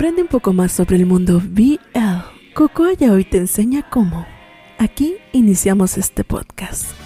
Aprende un poco más sobre el mundo BL. Cocoya hoy te enseña cómo. Aquí iniciamos este podcast.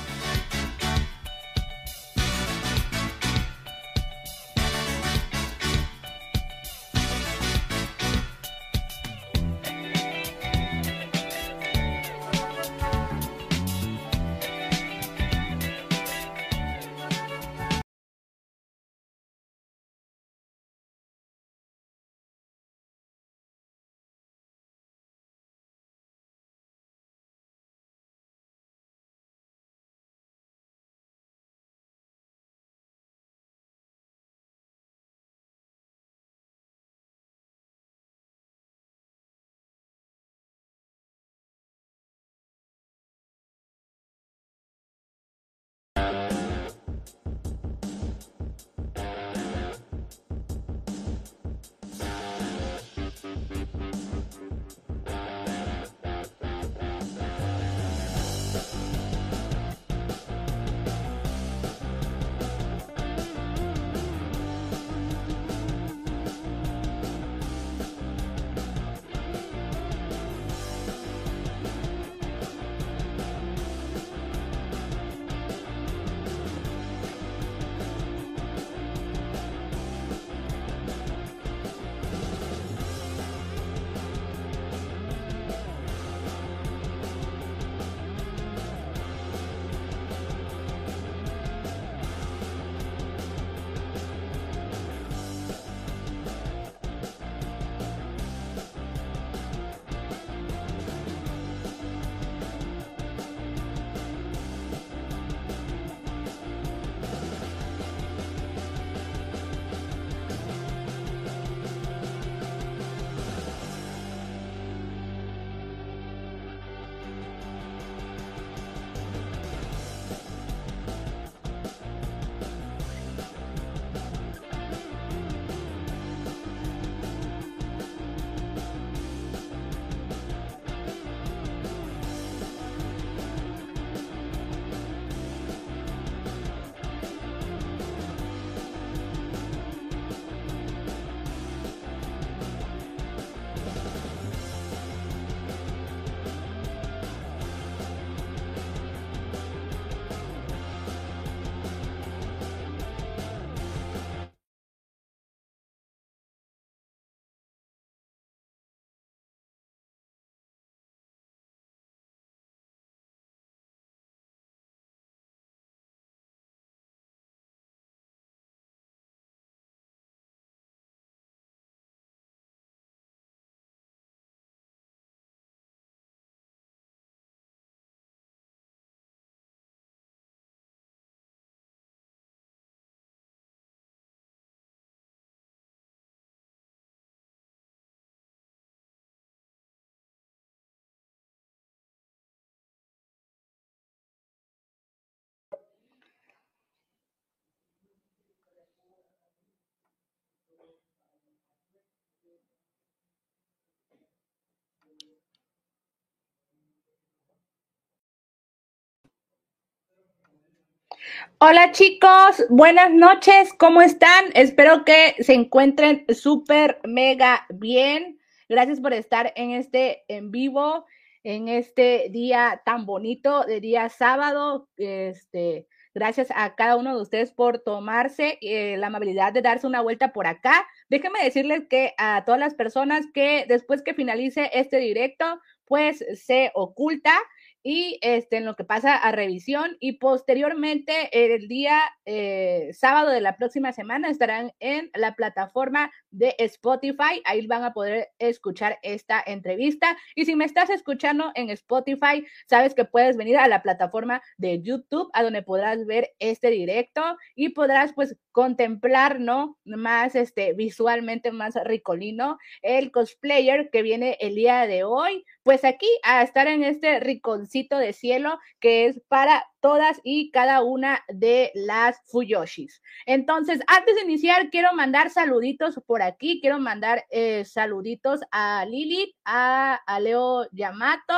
Hola chicos, buenas noches, ¿cómo están? Espero que se encuentren súper, mega bien. Gracias por estar en este en vivo, en este día tan bonito de día sábado. Este, gracias a cada uno de ustedes por tomarse eh, la amabilidad de darse una vuelta por acá. Déjenme decirles que a todas las personas que después que finalice este directo, pues se oculta y este, en lo que pasa a revisión y posteriormente el día eh, sábado de la próxima semana estarán en la plataforma de Spotify, ahí van a poder escuchar esta entrevista y si me estás escuchando en Spotify, sabes que puedes venir a la plataforma de YouTube a donde podrás ver este directo y podrás pues contemplar, ¿no? Más este visualmente más ricolino el cosplayer que viene el día de hoy, pues aquí a estar en este riconcito de cielo que es para todas y cada una de las Fuyoshis. Entonces, antes de iniciar, quiero mandar saluditos por aquí, quiero mandar eh, saluditos a Lilith, a, Leo Yamato,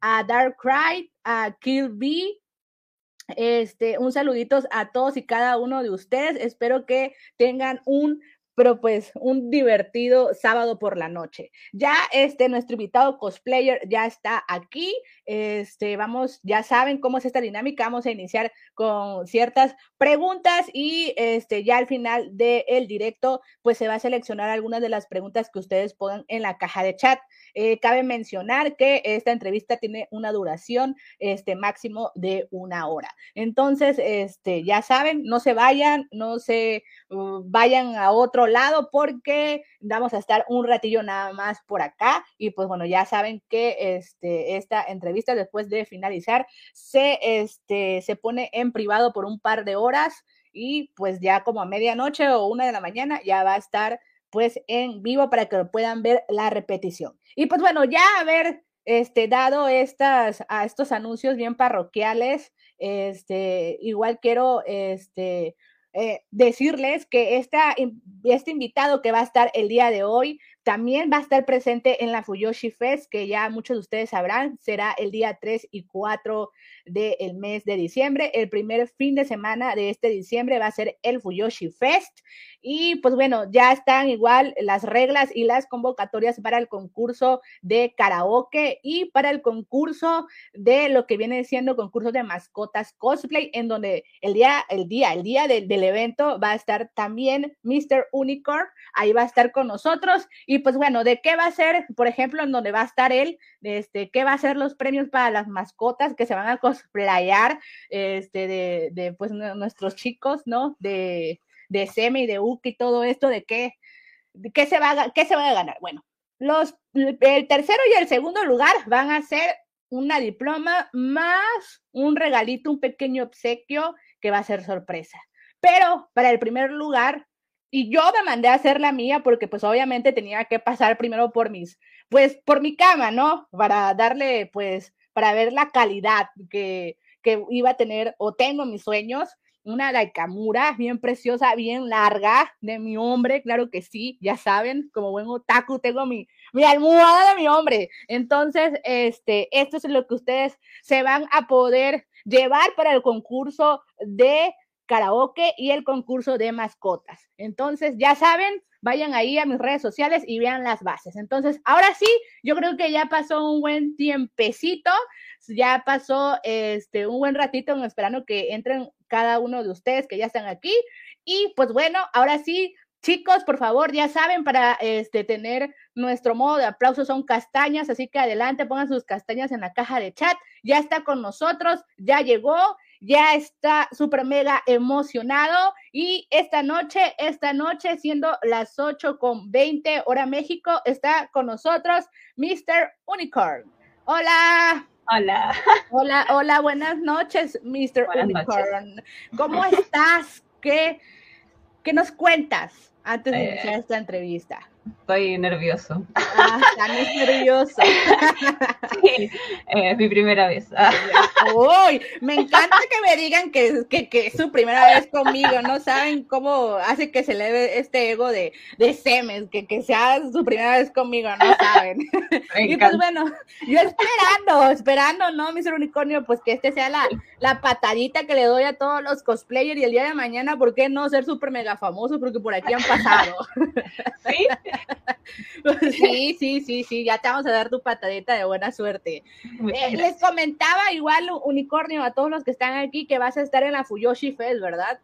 a Dark Cry, a Kill B, este, un saluditos a todos y cada uno de ustedes. Espero que tengan un pero pues un divertido sábado por la noche. Ya este, nuestro invitado cosplayer ya está aquí. Este, vamos, ya saben cómo es esta dinámica. Vamos a iniciar con ciertas preguntas y este, ya al final del directo, pues se va a seleccionar algunas de las preguntas que ustedes pongan en la caja de chat. Eh, cabe mencionar que esta entrevista tiene una duración este, máximo de una hora. Entonces, este, ya saben, no se vayan, no se uh, vayan a otro lado porque vamos a estar un ratillo nada más por acá y pues bueno, ya saben que este, esta entrevista después de finalizar se, este, se pone en privado por un par de horas y pues ya como a medianoche o una de la mañana ya va a estar pues en vivo para que puedan ver la repetición. Y pues bueno, ya haber este, dado estas, a estos anuncios bien parroquiales, este, igual quiero este, eh, decirles que esta, este invitado que va a estar el día de hoy también va a estar presente en la Fuyoshi Fest, que ya muchos de ustedes sabrán, será el día 3 y 4 del mes de diciembre. El primer fin de semana de este diciembre va a ser el Fuyoshi Fest. Y pues bueno, ya están igual las reglas y las convocatorias para el concurso de karaoke y para el concurso de lo que viene siendo concurso de mascotas cosplay, en donde el día, el día, el día del, del evento va a estar también Mr. Unicorn, ahí va a estar con nosotros. Y pues bueno, ¿de qué va a ser, por ejemplo, en donde va a estar él? Este, ¿Qué va a ser los premios para las mascotas que se van a cosplayar este, de, de pues nuestros chicos, ¿no? De de SEME y de UC y todo esto, de qué, qué, se va a, qué se va a ganar. Bueno, los, el tercero y el segundo lugar van a ser una diploma más un regalito, un pequeño obsequio que va a ser sorpresa. Pero para el primer lugar, y yo me mandé a hacer la mía porque pues obviamente tenía que pasar primero por mis, pues por mi cama, ¿no? Para darle, pues, para ver la calidad que, que iba a tener o tengo mis sueños una Laikamura bien preciosa, bien larga de mi hombre, claro que sí, ya saben, como buen otaku tengo mi, mi almohada de mi hombre. Entonces, este, esto es lo que ustedes se van a poder llevar para el concurso de karaoke y el concurso de mascotas. Entonces, ya saben, vayan ahí a mis redes sociales y vean las bases. Entonces, ahora sí, yo creo que ya pasó un buen tiempecito, ya pasó este un buen ratito esperando que entren cada uno de ustedes que ya están aquí. Y pues bueno, ahora sí, chicos, por favor, ya saben, para este, tener nuestro modo de aplauso son castañas, así que adelante, pongan sus castañas en la caja de chat. Ya está con nosotros, ya llegó, ya está súper mega emocionado. Y esta noche, esta noche, siendo las 8 con 20 hora México, está con nosotros Mr. Unicorn. Hola. Hola. Hola, hola, buenas noches, Mr. Unicorn. ¿Cómo estás? ¿Qué, ¿Qué nos cuentas antes de iniciar esta entrevista? Estoy nervioso. Ah, nervioso. Sí, es mi primera vez. Uy, me encanta que me digan que, que, que, es su primera vez conmigo, no saben cómo hace que se le este ego de, de semes, que, que sea su primera vez conmigo, no saben. y pues bueno, yo esperando, esperando, ¿no, Mr. Unicornio? Pues que este sea la, la patadita que le doy a todos los cosplayers y el día de mañana, ¿por qué no ser súper mega famoso? Porque por aquí han pasado. Sí. sí, sí, sí, sí, ya te vamos a dar tu patadita de buena suerte. Eh, les comentaba igual, Unicornio, a todos los que están aquí, que vas a estar en la Fuyoshi Fest, ¿verdad?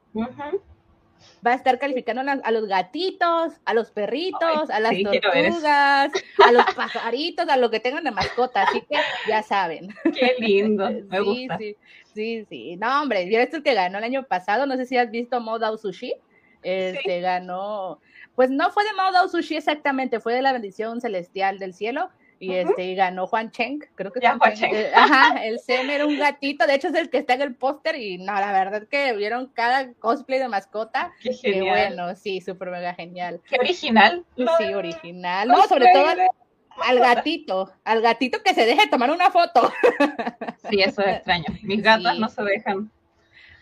Va a estar calificando a los gatitos, a los perritos, a las tortugas, a los pajaritos, a lo que tengan de mascota, así que ya saben. Qué lindo, me sí, Sí, sí, sí. No, hombre, yo el que ganó el año pasado, no sé si has visto Modao Sushi, este ganó pues no fue de Mao Sushi exactamente, fue de la bendición celestial del cielo. Y este ganó Juan Cheng, creo que Juan Cheng. Eh, ajá, el Sem era un gatito, de hecho es el que está en el póster y no, la verdad que vieron cada cosplay de mascota. Qué genial. Bueno, sí, súper mega genial. Qué original. Sí, original. No, sobre todo al, gatito, al gatito que se deje tomar una foto. Sí, eso es extraño. Mis gatas no se dejan.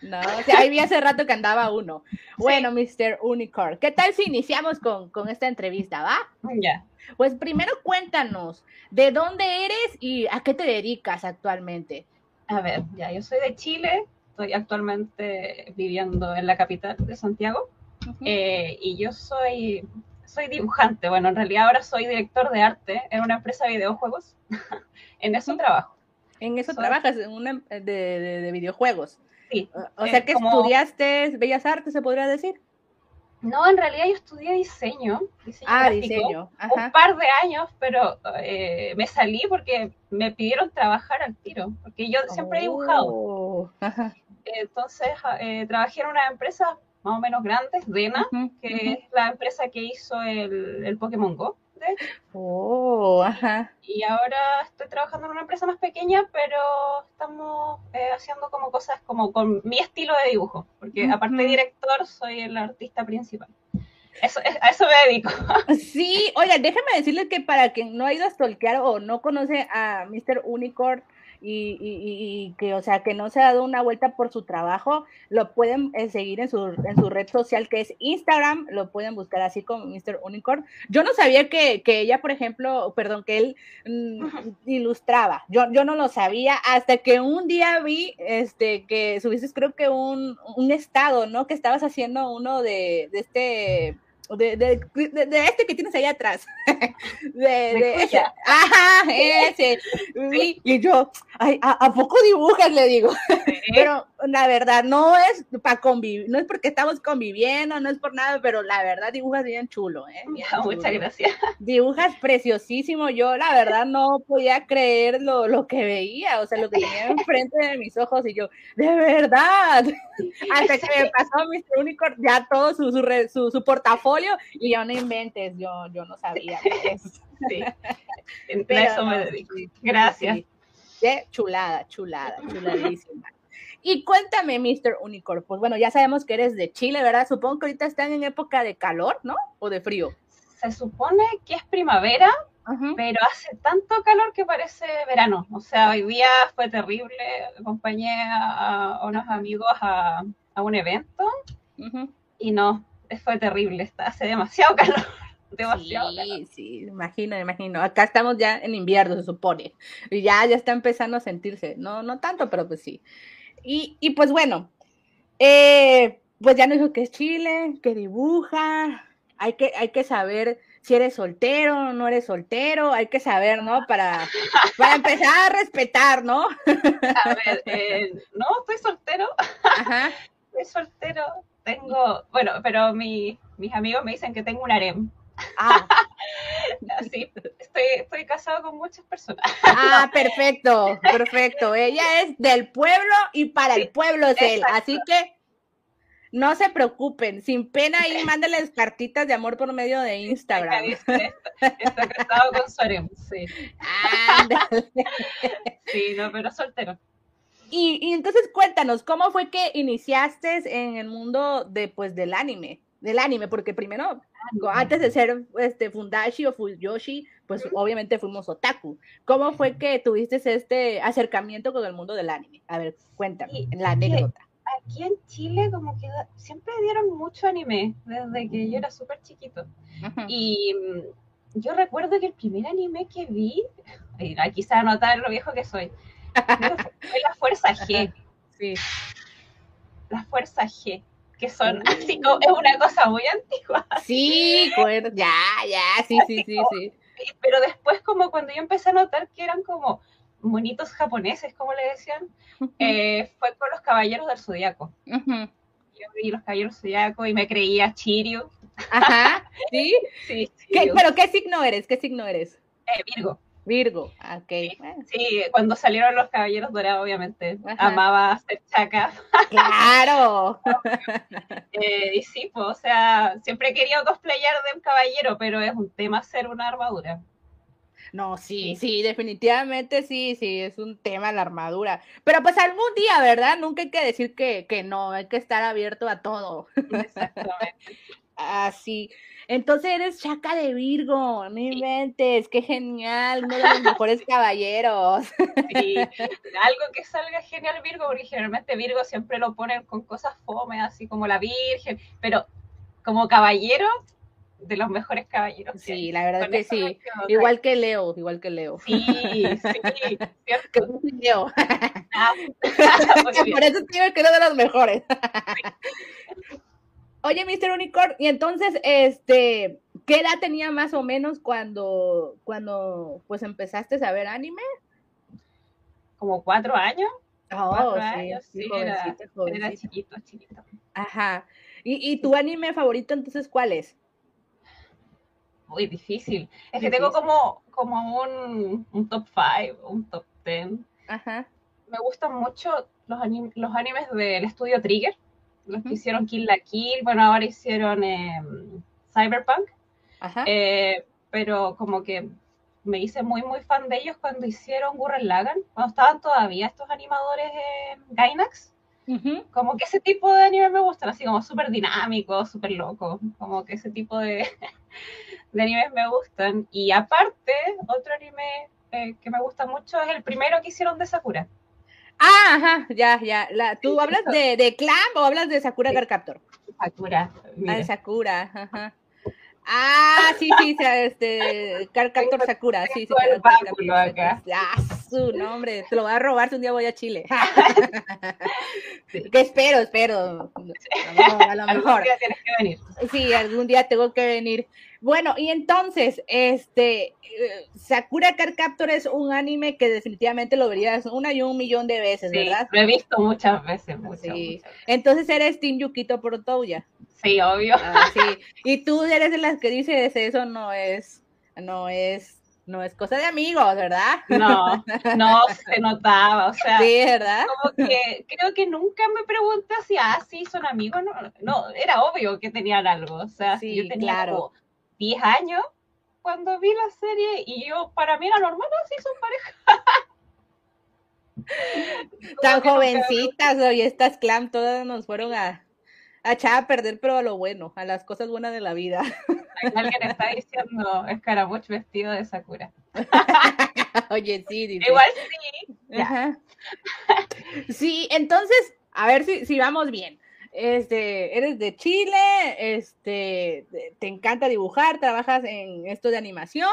No, o sea, ahí vi hace rato que andaba uno. Bueno, Mr. Unicorn, ¿qué tal si iniciamos con, con esta entrevista, va? Ya. Pues primero cuéntanos, ¿de dónde eres y a qué te dedicas actualmente? A ver, ya, yo soy de Chile, estoy actualmente viviendo en la capital de Santiago. eh, y yo soy, soy dibujante. Bueno, en realidad ahora soy director de arte en una empresa de videojuegos. en eso trabajo. En eso trabajas, en una de, de, videojuegos. Sí. O sea que estudiaste Bellas Artes, se podría decir. No, en realidad yo estudié diseño. ah, diseño. Un par de años, pero eh, me salí porque me pidieron trabajar al tiro, porque yo siempre he dibujado. Oh, Entonces eh, trabajé en una empresa más o menos grande, Dena, que es la empresa que hizo el, el Pokémon Go. Oh, ajá. Y ahora estoy trabajando en una empresa más pequeña, pero estamos eh, haciendo como cosas como con mi estilo de dibujo, porque aparte de director, soy el artista principal. Eso, a eso me dedico. Sí, oiga, déjame decirles que para quien no ha ido a stalkear o no conoce a Mr. Unicorn, y, y, que, o sea, que no se ha dado una vuelta por su trabajo, lo pueden eh, seguir en su, en su red social que es Instagram, lo pueden buscar así como Mr. Unicorn. Yo no sabía que, que ella, por ejemplo, perdón, que él mm, ilustraba, yo, yo no lo sabía hasta que un día vi este, que subiste creo que un, un estado, ¿no? Que estabas haciendo uno de, de este de, de, de, este que tienes ahí atrás. De, ese. Ajá, ese. Y yo, ay, ¿a, poco dibujas? Le digo. Pero la verdad, no es para convivir, no es porque estamos conviviendo, no es por nada, pero la verdad dibujas bien chulo, ¿eh? muchas gracias. Dibujas preciosísimo. Yo, la verdad, no podía creer lo, lo que veía, o sea, lo que tenía enfrente de mis ojos, y yo, de verdad. Hasta que me pasó Mr. Unicorn ya todo su, su, su portafolio y yo no inventes, yo, yo no sabía. Sí, eso me dedico. Gracias. Chulada, chulada, chuladísima. Y cuéntame, Mr. Unicorn, pues bueno, ya sabemos que eres de Chile, ¿verdad? Supongo que ahorita están en época de calor, ¿no? ¿O de frío? Se supone que es primavera, pero hace tanto calor que parece verano. O sea, hoy día fue terrible. Acompañé a, unos amigos a, un evento y no, fue terrible, está, hace demasiado calor. Demasiado sí, sí, imagino, imagino. Acá estamos ya en invierno, se supone. Y ya, ya está empezando a sentirse. No, no tanto, pero pues sí. Y, y pues bueno, eh, pues ya nos dijo que es Chile, que dibuja. Hay que, hay que saber si eres soltero o no eres soltero, hay que saber, ¿no? Para, para empezar a respetar, ¿no? A ver, eh, no, estoy soltero. Ajá. Estoy soltero, tengo, bueno, pero mi, mis amigos me dicen que tengo un harem. Ah. Sí, estoy, estoy casado con muchas personas. Ah, perfecto, perfecto. Ella es del pueblo y para el pueblo es él. Así que no se preocupen, sin pena ahí mándenles cartitas de amor por medio de Instagram. Está casado con su harem, sí. Sí, no, pero soltero. Y, entonces cuéntanos, ¿cómo fue que iniciaste en el mundo de, pues, del anime? Del anime, porque primero, antes de ser este, Fundashi o Fuyoshi, pues obviamente fuimos otaku. ¿Cómo fue que tuviste este acercamiento con el mundo del anime? A ver, cuéntame, la anécdota. Aquí en Chile como que siempre dieron mucho anime, desde que yo era súper chiquito. Y mm, yo recuerdo que el primer anime que vi, a notar lo viejo que soy, fue la fuerza G. Sí. La fuerza G, que son así como, es una cosa muy antigua. Sí, ya, ya, sí, sí, sí, sí. Pero después como cuando yo empecé a notar que eran como monitos japoneses, como le decían, eh, fue con los caballeros del zodiaco. Yo vi los caballeros del zodiaco y me creía Chirio. Ajá, ¿sí? sí, ¿Pero qué signo eres? ¿Qué signo eres? Eh, Virgo. Virgo, ok. Sí, cuando salieron los Caballeros Dorados, obviamente, amaba ser chaca. ¡Claro! eh, y sí, pues, o sea, siempre he querido cosplayar de un caballero, pero es un tema ser una armadura. No, sí, sí, definitivamente sí, sí, es un tema la armadura. Pero pues algún día, ¿verdad? Nunca hay que decir que, que no, hay que estar abierto a todo. Exactamente. Así. Entonces eres chaca de Virgo, no inventes, qué genial, uno de los mejores caballeros. Sí, algo que salga genial Virgo, porque generalmente Virgo siempre lo ponen con cosas fome, así como la Virgen, pero como caballero, de los mejores caballeros. Sí, la verdad que sí. Igual que Leo, igual que Leo. Sí, sí, cierto. Que Leo. Ah, por eso digo que uno de los mejores. Oye, Mr. Unicorn, y entonces, este, ¿qué edad tenía más o menos cuando, cuando pues empezaste a ver anime? Como cuatro años. Oh, cuatro sí, años, sí, sí, jovencita, era, chiquito, chiquito. Ajá. ¿Y, y tu anime favorito entonces cuál es? Muy difícil. Es que tengo como, como un, un top 5, un top 10. Ajá. Me gustan mucho los, anim- los animes del estudio Trigger, los que hicieron Kill la Kill, bueno, ahora hicieron eh, Cyberpunk, Ajá. eh, pero como que me hice muy, muy fan de ellos cuando hicieron Gurren Lagann, cuando estaban todavía estos animadores en Gainax. Ujú. Como que ese tipo de anime me gustan, así como súper dinámicos, súper locos, como que ese tipo de, de animes me gustan. Y aparte, otro anime eh, que me gusta mucho es el primero que hicieron de Sakura. Ah, ajá, ya, ya. La, ¿Tú hablas de, de Clam o hablas de Sakura Sí. Card Captor? Sakura, Ah, de Sakura, ajá. Ah, sí, sí, este, Card Captor Tengo- Sakura, sí, sí. el báculo acá. Ah, su nombre, te lo voy a robar si un día voy a Chile. Sí. Que espero, espero. A lo mejor, a lo Algún día tienes que venir. Sí, algún día tengo que venir. Bueno, y entonces, este, eh, Sakura Card Captor es un anime que definitivamente lo verías una y un millón de veces, Sí, ¿verdad? lo he visto muchas veces, muchas, Sí. muchas veces. Entonces eres Team Yukito Protouya. Sí, obvio. Ah, sí. Y tú eres de las que dices eso no es, no es, no es cosa de amigos, ¿verdad? No, no se notaba, o sea, Sí, ¿verdad? como que creo que nunca me pregunté si, ah, sí, son amigos, no, no, era obvio que tenían algo, o sea, Sí, yo tenía claro. como 10 años cuando vi la serie y yo, para mí era normal, así son pareja. Tan que nunca- jovencitas, hoy estas clam todas nos fueron a, a echar a perder, pero a lo bueno, a las cosas buenas de la vida. Alguien está diciendo Escaramuch vestido de Sakura. Oye, sí, dice. Igual sí. Ajá. Sí, entonces, a ver si, si vamos bien. Este, eres de Chile, este, te- encanta dibujar, trabajas en esto de animación,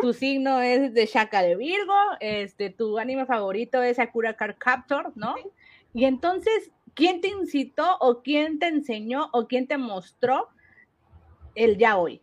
tu signo es de Shaka de Virgo, este, tu anime favorito es Sakura Card Captor, ¿no? Y entonces, ¿quién te incitó o quién te enseñó o quién te mostró el ya hoy?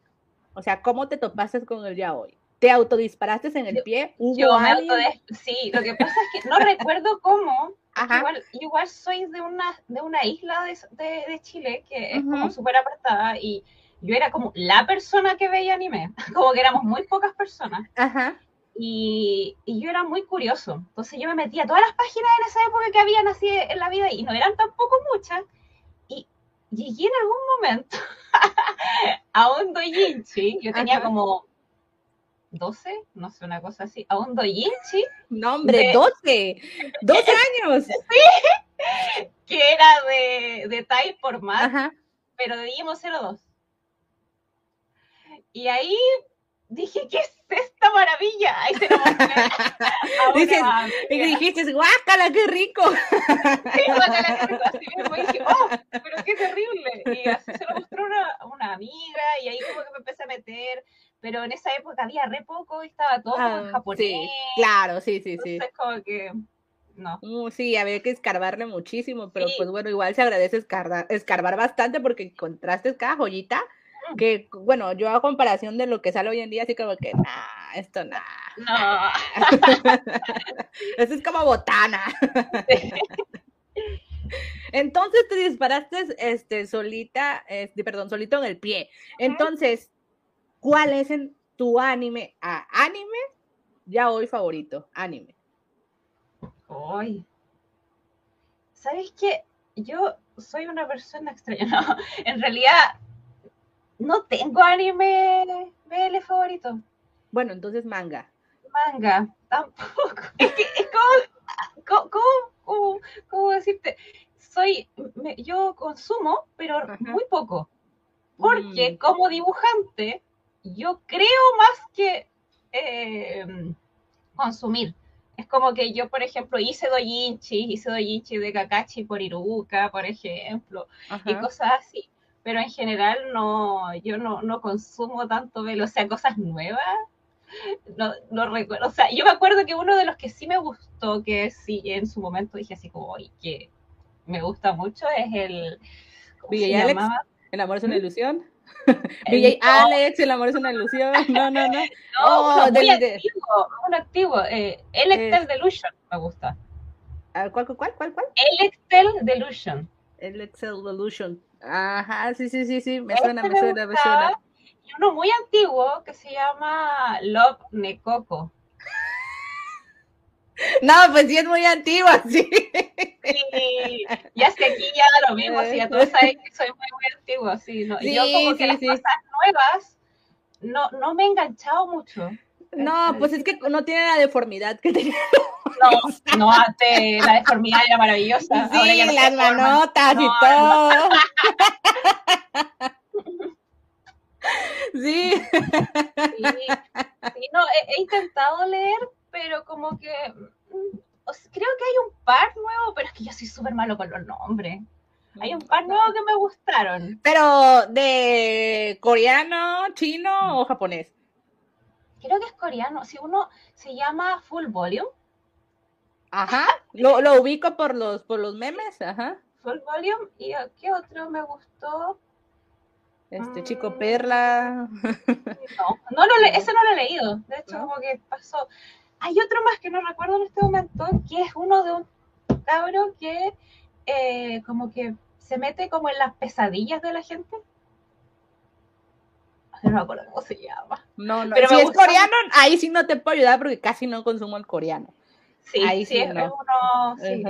O sea, ¿cómo te topaste con el ya hoy? ¿Te autodisparaste en el pie? ¿Hubo Yo me alguien? Sí, lo que pasa es que no recuerdo cómo. Ajá. Igual, igual soy de una, de una isla de, de- de Chile que es como Ujú. súper apartada y yo era como la persona que veía anime, como que éramos muy pocas personas Ajá. y, y yo era muy curioso. Entonces yo me metía a todas las páginas en esa época que habían así en la vida y no eran tampoco muchas. Y llegué en algún momento a un doujinshi, yo tenía Ajá. como 12, no sé, una cosa así, a un doujinshi No, hombre, De- 12. 12 años. que era de, de Tai por más, Ajá. pero de Digimon 02. Y ahí dije, ¿qué es esta maravilla? Ahí se lo mostré. Y dijiste, guácala, qué rico. Sí, guácala, qué rico, así mismo, y dije, oh, pero qué terrible. Y así se lo mostró una, una amiga, y ahí como que me empecé a meter, pero en esa época había re poco y estaba todo en Ah, japonés. sí, claro, sí, sí, sí. Entonces como que, no. Uh, sí, había que escarbarle muchísimo, pero Sí. pues bueno, igual se agradece escarbar, escarbar bastante porque encontraste cada joyita Mm. que, bueno, yo a comparación de lo que sale hoy en día, así como que, nah, esto nah. No. Esto es como botana. Entonces te disparaste este, solita, este, perdón, solito en el pie. Entonces, ¿cuál es en tu anime? a anime, ya hoy favorito, anime. Ay. ¿Sabes qué? Yo soy una persona extraña. No, en realidad no tengo anime BL favorito. Bueno, entonces manga. Manga, tampoco. Es que es como, ¿cómo, cómo- cómo decirte? Soy, me- yo consumo, pero Ajá. muy poco. Porque Mm, como dibujante, yo creo más que eh, consumir. Es como que yo, por ejemplo, hice doujinshi, hice doujinshi de Kakashi por Iruka, por ejemplo, y cosas así. Pero en general no, yo no, no consumo tanto velo, o sea, cosas nuevas. No, no recuerdo. O sea, yo me acuerdo que uno de los que sí me gustó, que sí en su momento dije así como, oye, que me gusta mucho, es el. ¿Cómo Big se Alex. llamaba? El amor es una ilusión. DJ Alex, el amor es una ilusión. No, no, no. No, oh, muy antiguo, muy antiguo. Eh, Electel Delusion me gusta. ¿Cuál, cuál, cuál, cuál? Electel Delusion. Electel Delusion. Ajá, sí, sí, sí, sí, me suena, me, suena, me suena. Y uno muy antiguo que se llama Love Necoco. No, pues sí es muy antigua, sí. Sí, ya es que aquí ya da lo mismo, sí, ya todos saben que soy muy, muy antiguo, sí, ¿no? Y yo como que las cosas nuevas no, no me he enganchado mucho. No, pues es que no tiene la deformidad que tenía. No, no, antes la deformidad era maravillosa. Sí, las manotas y todo. sí. sí. no, he, intentado leer, pero como que mm, creo que hay un par nuevo, pero es que yo soy súper malo con los nombres. Hay un par nuevo que me gustaron. Pero de coreano, chino o japonés? Creo que es coreano. Si uno se llama Full Volume. Ajá. Lo, lo ubico por los por los memes, ajá. Full Volume. ¿Y qué otro me gustó? Este chico mm. Perla. No, no lo ese no lo he leído. De hecho, como que pasó. Hay otro más que no recuerdo en este momento, que es uno de un cabro que eh, como que se mete como en las pesadillas de la gente. No me acuerdo cómo se llama. No, no. Pero si es coreano, ahí sí no te puedo ayudar porque casi no consumo el coreano. Sí, ahí sí, es, uno, sí,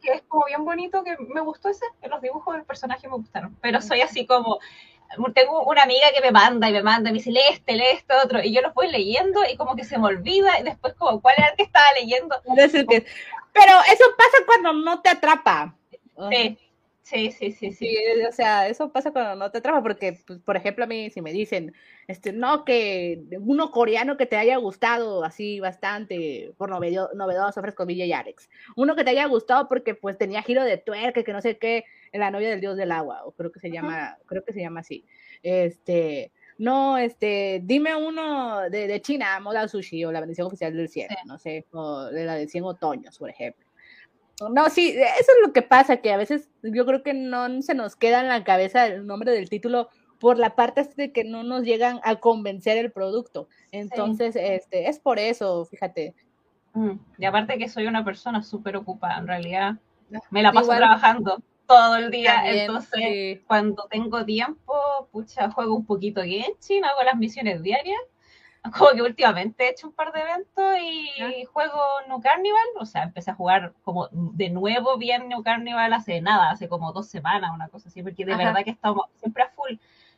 que es como bien bonito, que me gustó ese, los dibujos del personaje me gustaron, pero soy así como, tengo una amiga que me manda y me manda, y me dice, lee este, lee este otro, y yo los voy leyendo y como que se me olvida, y después como, ¿cuál era el que estaba leyendo? Pero eso pasa cuando no te atrapa. Sí. Sí, sí, sí, sí. o sea, eso pasa cuando no te atrapa, porque, pues, por ejemplo, a mí si me dicen, este, no, que uno coreano que te haya gustado así bastante, por novedoso, novedoso ofrezco Villa y Alex. Uno que te haya gustado porque, pues, tenía giro de tuerca, que no sé qué, la novia del dios del agua, o creo que se llama, creo que se llama así. Este, no, este, dime uno de, de China, Moda Sushi, o la bendición oficial del cielo, no sé, o de la de 100 otoños, por ejemplo. No, sí, eso es lo que pasa, que a veces yo creo que no se nos queda en la cabeza el nombre del título por la parte de que no nos llegan a convencer el producto. Entonces, este, es por eso, fíjate. Mm, y aparte que soy una persona súper ocupada, en realidad me la paso trabajando todo el día. Entonces, cuando tengo tiempo, pucha, juego un poquito Genshin, hago las misiones diarias. Como que últimamente he hecho un par de eventos y juego New Carnival. O sea, empecé a jugar como de nuevo bien New Carnival hace nada, hace como dos semanas, una cosa así, porque de verdad que estamos siempre a full.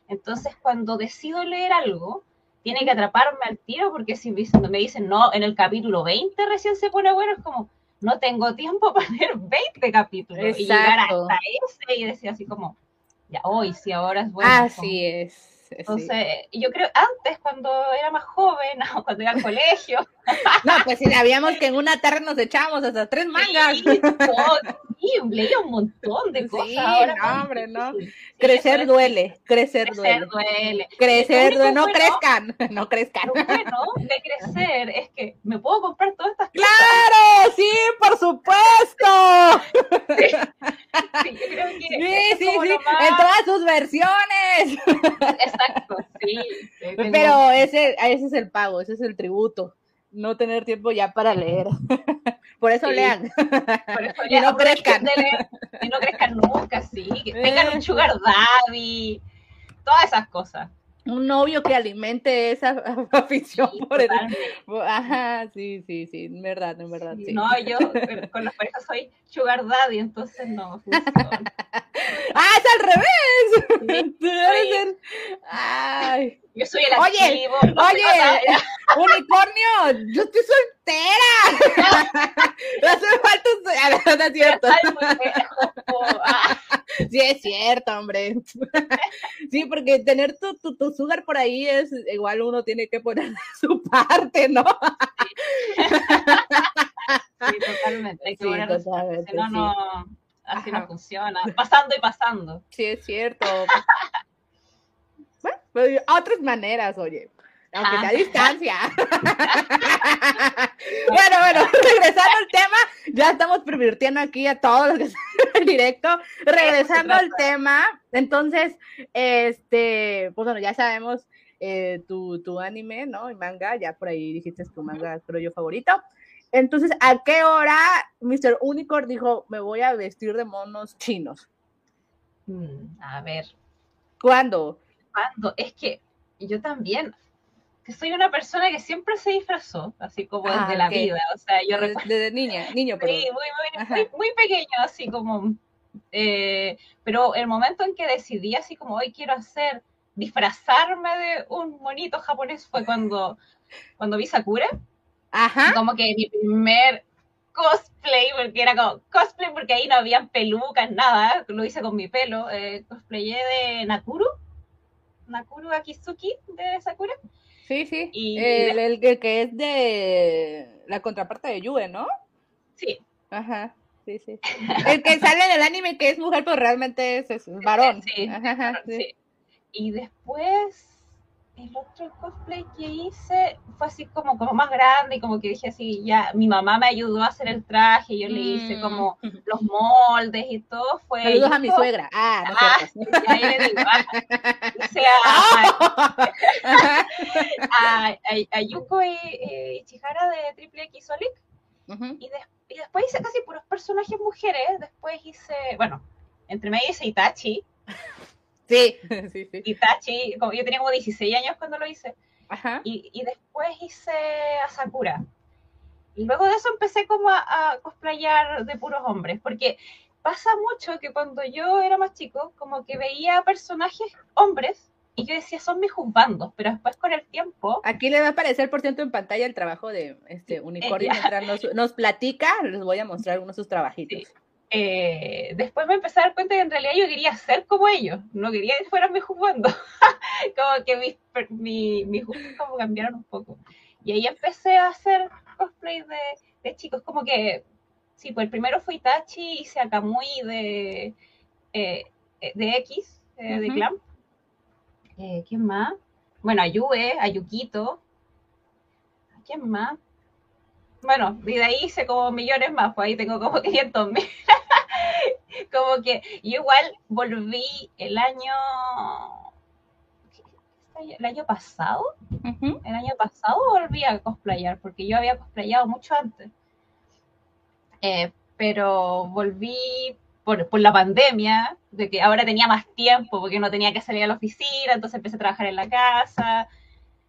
Entonces, cuando decido leer algo, tiene que atraparme al tiro, porque si me dicen, no, en el capítulo 20 recién se pone bueno, es como, no tengo tiempo para leer 20 capítulos y llegar hasta ese y decir así como, ya hoy, si ahora es bueno. Así es. Entonces, yo creo, antes, cuando era más joven, cuando iba al colegio. No, pues si sabíamos que en una tarde nos echábamos hasta tres mangas. Sí, un montón de cosas. Sí, no, hombre, no. crecer duele, crecer, crecer duele. Crecer duele, no crezcan, no crezcan. Lo bueno de crecer es que me puedo comprar todas estas cosas. ¡Claro! Sí, por supuesto. Sí, yo creo que sí, sí, sí, en todas sus versiones. Exacto, sí. Pero ese, ese es el pago, ese es el tributo no tener tiempo ya para leer. Por eso lean. Por eso y no crezcan. y no crezcan nunca, sí. Que tengan un sugar daddy. Todas esas cosas un novio que alimente esa afición por el... Ajá, sí, sí, sí, en verdad, en verdad. Sí. No, yo con las parejas soy sugar daddy, entonces no ¡Ah, es al revés! Sí, Ay. Yo soy el Oye, oye, unicornio, yo estoy soltera. no hace falta. No es cierto. Sí, es cierto, hombre. Sí, porque tener tu, tu, tu, sugar por ahí es igual uno tiene que poner su parte, ¿no? Sí, totalmente. Hay que sí, totalmente, si no, no, así no funciona. Pasando y pasando. Sí, es cierto. bueno, pero otras maneras, oye. Aunque sea a distancia. bueno, bueno, regresando al tema, ya estamos pervirtiendo aquí a todos los que están en directo. Regresando al tema, entonces, este, pues bueno, ya sabemos eh, tu, tu anime, ¿no? Y manga, ya por ahí dijiste tu manga, creo yo, favorito. Entonces, ¿a qué hora Mr. Unicorn dijo, me voy a vestir de monos chinos? Mm, a ver. ¿Cuándo? ¿Cuándo? Es que yo también, que soy una persona que siempre se disfrazó, así como Ah, desde la ok. vida. O sea, yo Desde, recuerdo. desde niña, niño, pero... Sí, muy, muy, muy, muy pequeño, así como. eh, pero el momento en que decidí, así como hoy quiero hacer, disfrazarme de un monito japonés fue cuando, cuando vi Sakura. Ajá. Como que mi primer cosplay, porque era como cosplay porque ahí no habían pelucas, nada. Lo hice con mi pelo. Eh, cosplayé de Nakuru. Nakuru Akizuki de Sakura. Sí, sí. Y- el, el- el que es de la contraparte de Yue, ¿no? Sí, Ajá. Sí, sí. El que sale en el anime que es mujer, pero realmente es, es varón. Sí, Ajá, ajá, sí. sí. Y después, el otro cosplay que hice fue así como, como más grande y como que dije así, ya, mi mamá me ayudó a hacer el traje, yo le hice Mm. como los moldes y todo. Fue Saludos a mi suegra. Ah, no Ah, ahí le digo, ah, hice a, a, a- Yuko y, y Ichihara de Triple X. Ujú. Y, des- y después hice casi puros personajes mujeres. Después hice, bueno, entre medio hice Itachi. Sí, sí, sí. Itachi, como yo tenía como 16 años cuando lo hice. Ajá. Y, y después hice a Sakura. Y luego de eso empecé como a, a cosplayar de puros hombres, porque pasa mucho que cuando yo era más chico, como que veía personajes hombres y yo decía, son mis juzbandos, pero después con el tiempo, Aquí le va a aparecer, por cierto, en pantalla el trabajo de este unicornio. nos, nos platica, les voy a mostrar unos de sus trabajitos. Eh, después me empecé a dar cuenta que en realidad yo quería ser como ellos, no quería que fueran mis juzgandos. como que mis, mi- mis gustos como cambiaron un poco. Y ahí empecé a hacer cosplay de, de chicos, como que, sí, pues el primero fue Itachi, hice a Kamui de, eh, de X, eh, de Ujú. Clam. Eh, ¿Quién más? Bueno, a Yue, a Yukito. ¿A quién más? Bueno, y de ahí hice como millones más, pues ahí tengo como 500 mil. como que yo igual volví el año. El año pasado, el año pasado volví a cosplayar, porque yo había cosplayado mucho antes. Eh, pero volví por, por la pandemia, de que ahora tenía más tiempo, porque no tenía que salir a la oficina, entonces empecé a trabajar en la casa,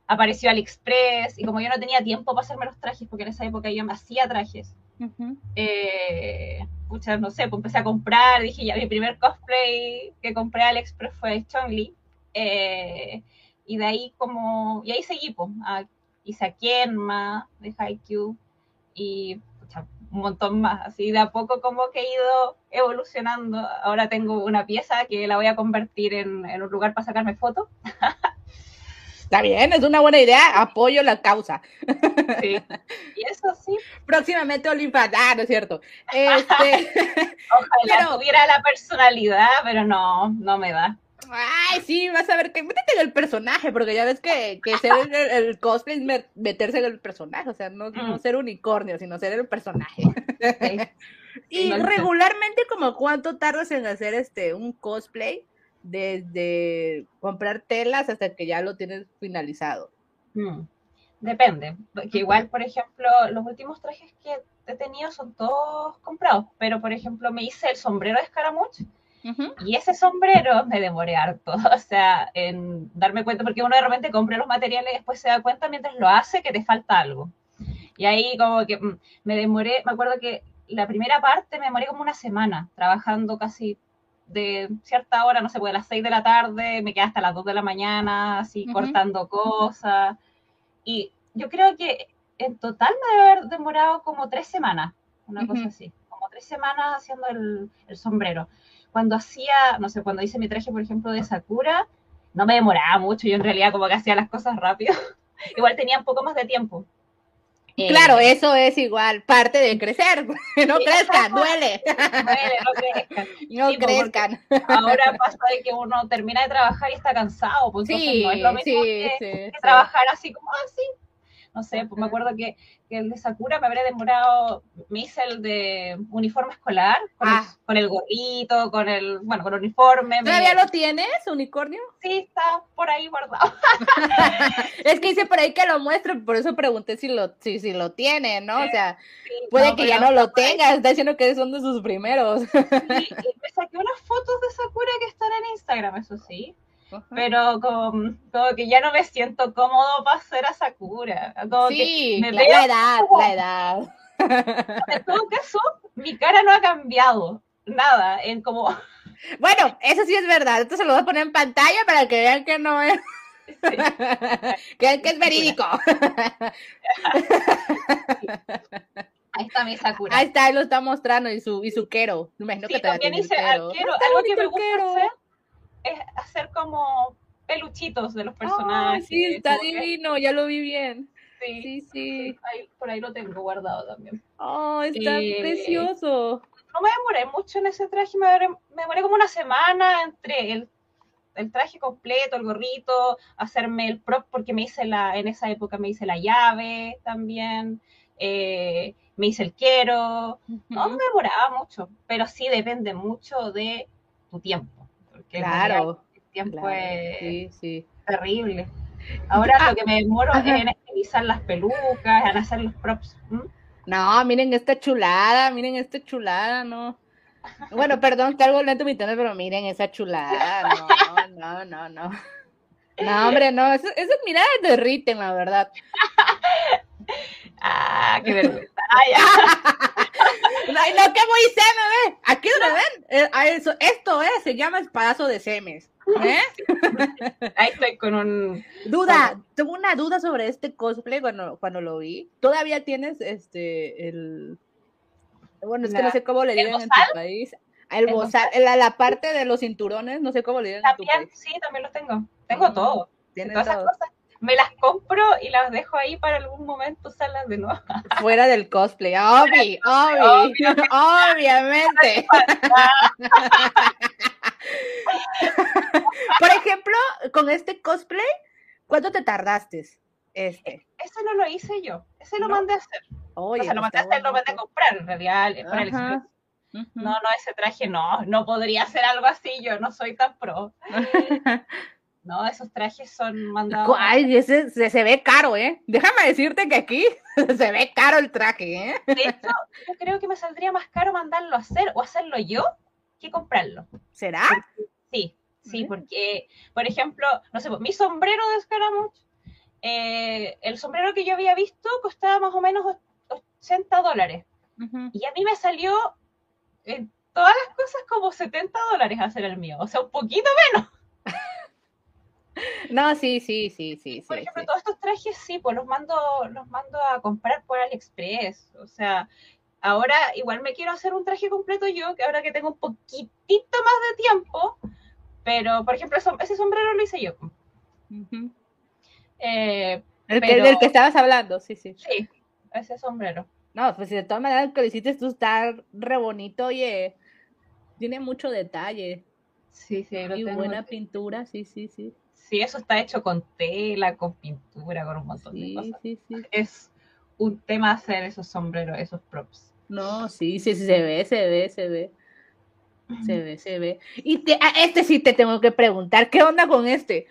apareció AliExpress, y como yo no tenía tiempo para hacerme los trajes, porque en esa época yo me hacía trajes, Ujú. eh, pucha, no sé, pues empecé a comprar, dije ya, mi primer cosplay que compré a AliExpress fue Chun-Li, eh, y de ahí como, y ahí seguí, pues, a, hice a Kenma de Haikyuu, y pucha, un montón más, así de a poco como que he ido evolucionando, ahora tengo una pieza que la voy a convertir en, en un lugar para sacarme fotos, Está bien, es una buena idea. Apoyo la causa. sí. y eso sí, Próximamente OnlyFans. Ah, no es cierto. Este, ojalá Pero- tuviera la personalidad, pero no, no me da. ay, sí, vas a ver que métete en el personaje, porque ya ves que, que ser el, el cosplay es met- meterse en el personaje, o sea, no, no Mm. ser unicornio, sino ser el personaje. Sí. Y no regularmente, como cuánto tardas en hacer este un cosplay, desde comprar telas hasta que ya lo tienes finalizado. Mm, Depende, porque igual, por ejemplo, los últimos trajes que he tenido son todos comprados, pero por ejemplo me hice el sombrero de Scaramouche y ese sombrero me demoré harto, o sea, en darme cuenta, porque uno de repente compra los materiales y después se da cuenta mientras lo hace que te falta algo. Y ahí como que mm, me demoré, me acuerdo que la primera parte me demoré como una semana trabajando casi de cierta hora, no sé, pues a las 6 de la tarde, me quedé hasta las 2 de la mañana, así cortando cosas. Y yo creo que en total me debe haber demorado como tres semanas, una cosa así, como tres semanas haciendo el, el sombrero. Cuando hacía, no sé, cuando hice mi traje, por ejemplo, de Sakura, no me demoraba mucho, yo en realidad como que hacía las cosas rápido. Igual tenía un poco más de tiempo. Claro, eso es igual, parte de crecer. No crezcan, duele. Duele, no crezcan. No Sí, crezcan. Ahora pasa de que uno termina de trabajar y está cansado, pues entonces Sí, no es lo mismo sí, que, trabajar así como así. No sé, pues me acuerdo que, que el de Sakura me habría demorado, me hice el de uniforme escolar, con, Ah. el, con el gorrito, con el, bueno, con el uniforme. me- ¿Todavía lo tienes, unicornio? Sí, está por ahí guardado. Es que dice por ahí que lo muestre, por eso pregunté si lo, si, si lo tiene, ¿no? O sea, Sí, puede no, que ya no lo está por ahí. tenga, está diciendo que son de sus primeros. Sí, y me saqué unas fotos de Sakura que están en Instagram, eso sí. Pero como, como que ya no me siento cómodo para hacer a Sakura. Como Sí, que me la, veo edad, como- la edad. En todo caso, mi cara no ha cambiado. Nada, en como. Bueno, eso sí es verdad. Esto se lo voy a poner en pantalla para que vean que no es, sí, que, que es verídico. ahí está mi Sakura. Ahí está, ahí lo está mostrando y su, y su quero. Me imagino Sí, que también quero. arquero. Algo que me gusta hacer es hacer como peluchitos de los personajes. sí, está que- divino, ya lo vi bien. sí, Sí, sí, sí. ahí- por ahí lo tengo guardado también. Oh, está Eh, precioso. no me demoré mucho en ese traje, me demoré, me demoré como una semana entre el, el traje completo, el gorrito, hacerme el prop, porque me hice la, en esa época me hice la llave también, eh, me hice el quiero, no me demoraba mucho, pero sí depende mucho de tu tiempo, Claro, el tiempo claro. es Sí, sí. terrible. Ahora Ah, lo que me demoro ajá. es en estilizar las pelucas, en hacer los props. No, miren esta chulada, miren esta chulada, no. Bueno, perdón, que algo lento mi internet, pero miren esa chulada. No, no, no, no. No, hombre, no, eso- esas miradas derriten, la verdad. Ah, qué vergüenza. Ay, ya. Ay, no, que muy seme, ve. Aquí donde ven, eh, a eso, esto es, se llama espadazo de semes. ¿eh? Ahí estoy con un. Duda, tengo una duda sobre este cosplay cuando, cuando lo vi. ¿Todavía tienes este el bueno, es que no sé cómo le ¿el digan en tu país. El ¿El bozal, la, la parte de los cinturones, no sé cómo le digan en tu También, país. sí, también los tengo. Tengo Mm, todo. Todas esas todo. cosas. Me las compro y las dejo ahí para algún momento usarlas de nuevo. Fuera del cosplay, obvi, obvi, obviamente. Por ejemplo, con este cosplay, ¿cuánto te tardaste? Este. Ese no lo hice yo. Ese lo ¿No? mandé a hacer. Oye, o sea, lo mandé a hacer, lo mandé a comprar en realidad por el. No, no, ese traje no. No podría hacer algo así. Yo no soy tan pro. No, esos trajes son mandados. Ay, ese se, se ve caro, ¿eh? Déjame decirte que aquí se ve caro el traje, ¿eh? De hecho, yo creo que me saldría más caro mandarlo a hacer o hacerlo yo que comprarlo. ¿Será? Sí, sí, porque, por ejemplo, no sé, mi sombrero de Scaramouche, eh, el sombrero que yo había visto costaba más o menos och- 80 dólares. Y a mí me salió en todas las cosas como 70 dólares hacer el mío. O sea, un poquito menos. No, sí, sí, sí, sí, Por sí, ejemplo, sí. todos estos trajes sí, pues los mando, los mando a comprar por AliExpress. O sea, ahora igual me quiero hacer un traje completo yo, que ahora que tengo un poquitito más de tiempo. Pero, por ejemplo, ese sombrero lo hice yo. Eh, El que, Pero- del que estabas hablando, sí, sí. sí, ese sombrero. No, pues de todas maneras que lo hiciste tú está re bonito, oye. Tiene mucho detalle Sí, sí, lo y tengo. buena pintura, sí, sí, sí. Sí, eso está hecho con tela, con pintura, con un montón de Sí, cosas. sí, sí. Es un tema hacer esos sombreros, esos props. No, sí, sí, sí, se ve, se ve, se ve. Se ve, se ve. Y te- a este sí te tengo que preguntar, ¿qué onda con este?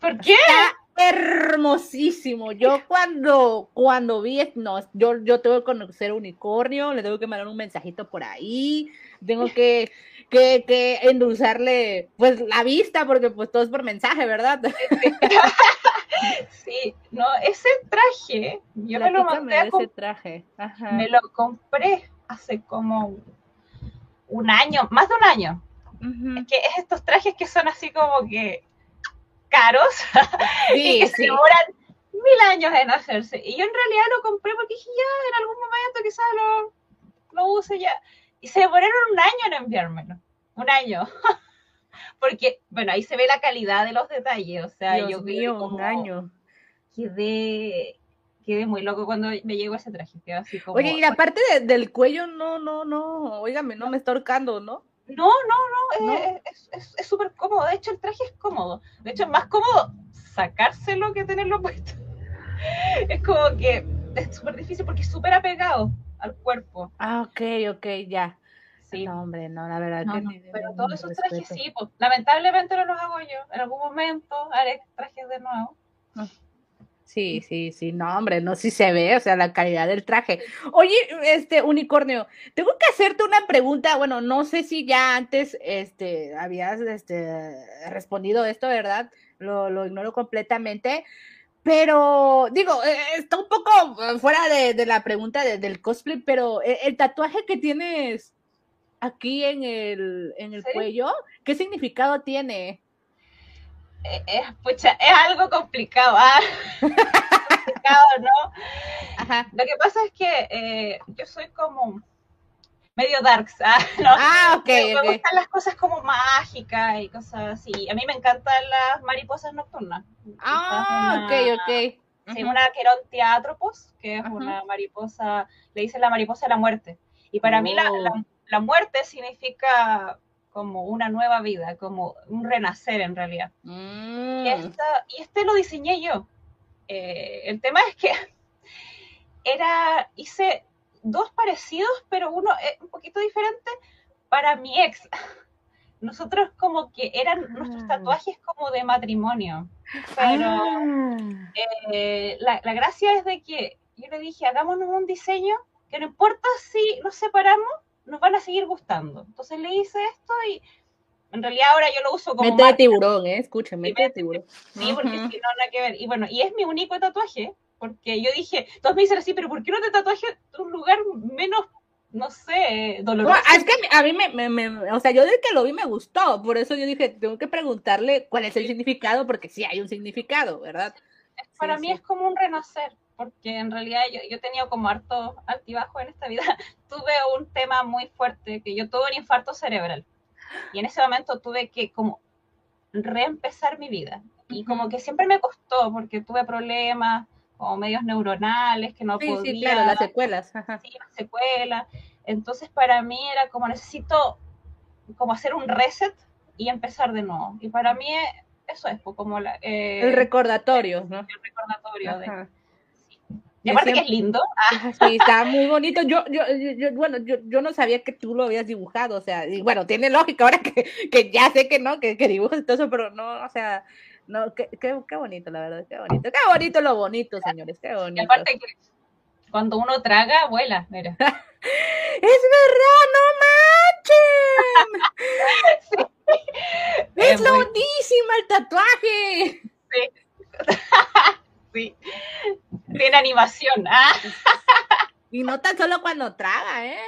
¿Por qué? Está hermosísimo. Yo cuando, cuando vi, no, yo, yo tengo que conocer unicornio, le tengo que mandar un mensajito por ahí, tengo que, que, que endulzarle pues la vista, porque pues todo es por mensaje, ¿verdad? Sí, no, ese traje, yo me lo mandé a ese traje. Ajá. me lo compré hace como un año, más de un año. Ujú. Que es estos trajes que son así como que caros y Sí, que se sí. demoran mil años en hacerse. Y yo en realidad lo compré porque dije, ya, en algún momento quizás lo, lo use ya. Y se demoraron un año en enviármelo. Un año. porque, bueno, ahí se ve la calidad de los detalles. O sea, Dios yo mío, un año. Quedé, quedé muy loco cuando me llegó ese traje. Quedé así como, Oye, y la parte de- del cuello, no, no, no, óigame, no me está ahorcando, ¿no? No, no, no, eh, es- es es súper cómodo. De hecho, el traje es cómodo. De hecho, es más cómodo sacárselo que tenerlo puesto. Es como que es súper difícil porque es súper apegado al cuerpo. Ah, ok, ok, ya. Sí. No, hombre, no, la verdad No, que no, ni- pero ni- todos ni esos respeto. trajes sí, pues, lamentablemente no los hago yo. En algún momento haré trajes de nuevo. Sí, sí, sí, no, hombre, no, sí se ve, o sea, la calidad del traje. Oye, este, unicornio, tengo que hacerte una pregunta, bueno, no sé si ya antes, este, habías, este, respondido esto, ¿verdad? Lo, lo ignoro completamente, pero, digo, eh, está un poco eh, fuera de, de la pregunta de- del cosplay, pero eh, el, tatuaje que tienes aquí en el, en el ¿Sí? cuello, ¿qué significado tiene? Eh, eh, pucha, es algo complicado, ¿ah? complicado, ¿no? Ajá. Lo que pasa es que eh, yo soy como medio darks, ¿ah? ¿no? Ah, ok, me ok. gustan las cosas como mágicas y cosas así. A mí me encantan las mariposas nocturnas. Ah, ok, Una- ok. Sí, Ujú. una Querontia atropos, que es una mariposa, le dicen la mariposa de la muerte. Y para mí la, Oh. la- la muerte significa como una nueva vida, como un renacer en realidad. Mm. Y, esta- y este lo diseñé yo. Eh, el tema es que era, hice dos parecidos, pero uno es un poquito diferente para mi ex. Nosotros como que eran nuestros Ah. tatuajes como de matrimonio, pero Ah. eh, la, la gracia es de que yo le dije, hagámonos un diseño que no importa si nos separamos, nos van a seguir gustando. Entonces le hice esto y en realidad ahora yo lo uso como Mente de tiburón, ¿eh? Escucha, de de tiburón. Sí, porque Ujú. si no, nada que ver. Y bueno, y es mi único tatuaje, porque yo dije, todos me dicen así, pero ¿por qué no te tatuajes en un lugar menos, no sé, doloroso? Es que a mí me, me- me- o sea, yo desde que lo vi me gustó, por eso yo dije, tengo que preguntarle cuál es el significado, porque sí hay un significado, ¿verdad? Para Sí, mí sí. es como un renacer, porque en realidad yo, yo he tenido como harto altibajo en esta vida. tuve un tema muy fuerte, que yo tuve un infarto cerebral. Y en ese momento tuve que como reempezar mi vida. Y como que siempre me costó, porque tuve problemas como medios neuronales, que no Sí, podía... sí, claro, las secuelas. Ajá. sí, las secuelas. Entonces para mí era como necesito como hacer un reset y empezar de nuevo. Y para mí eh, eso es pues, como la, eh, El recordatorio, ¿no? el recordatorio de... Ajá. Y aparte que es lindo. Ajá, Sí, está muy bonito. Yo, yo, yo, yo- bueno, yo, yo no sabía que tú lo habías dibujado, o sea, y bueno, tiene lógica ahora que, que ya sé que no, que, que dibujas y todo eso, pero no, o sea, no, qué, qué, qué bonito, la verdad, qué bonito, qué bonito lo bonito, señores, qué Y bonito. aparte que cuando uno traga, vuela, mira. Es verdad, no manchen. Es Es muy- lindísima el tatuaje. Sí. Tiene animación. Ah, Y no tan solo cuando traga, ¿eh?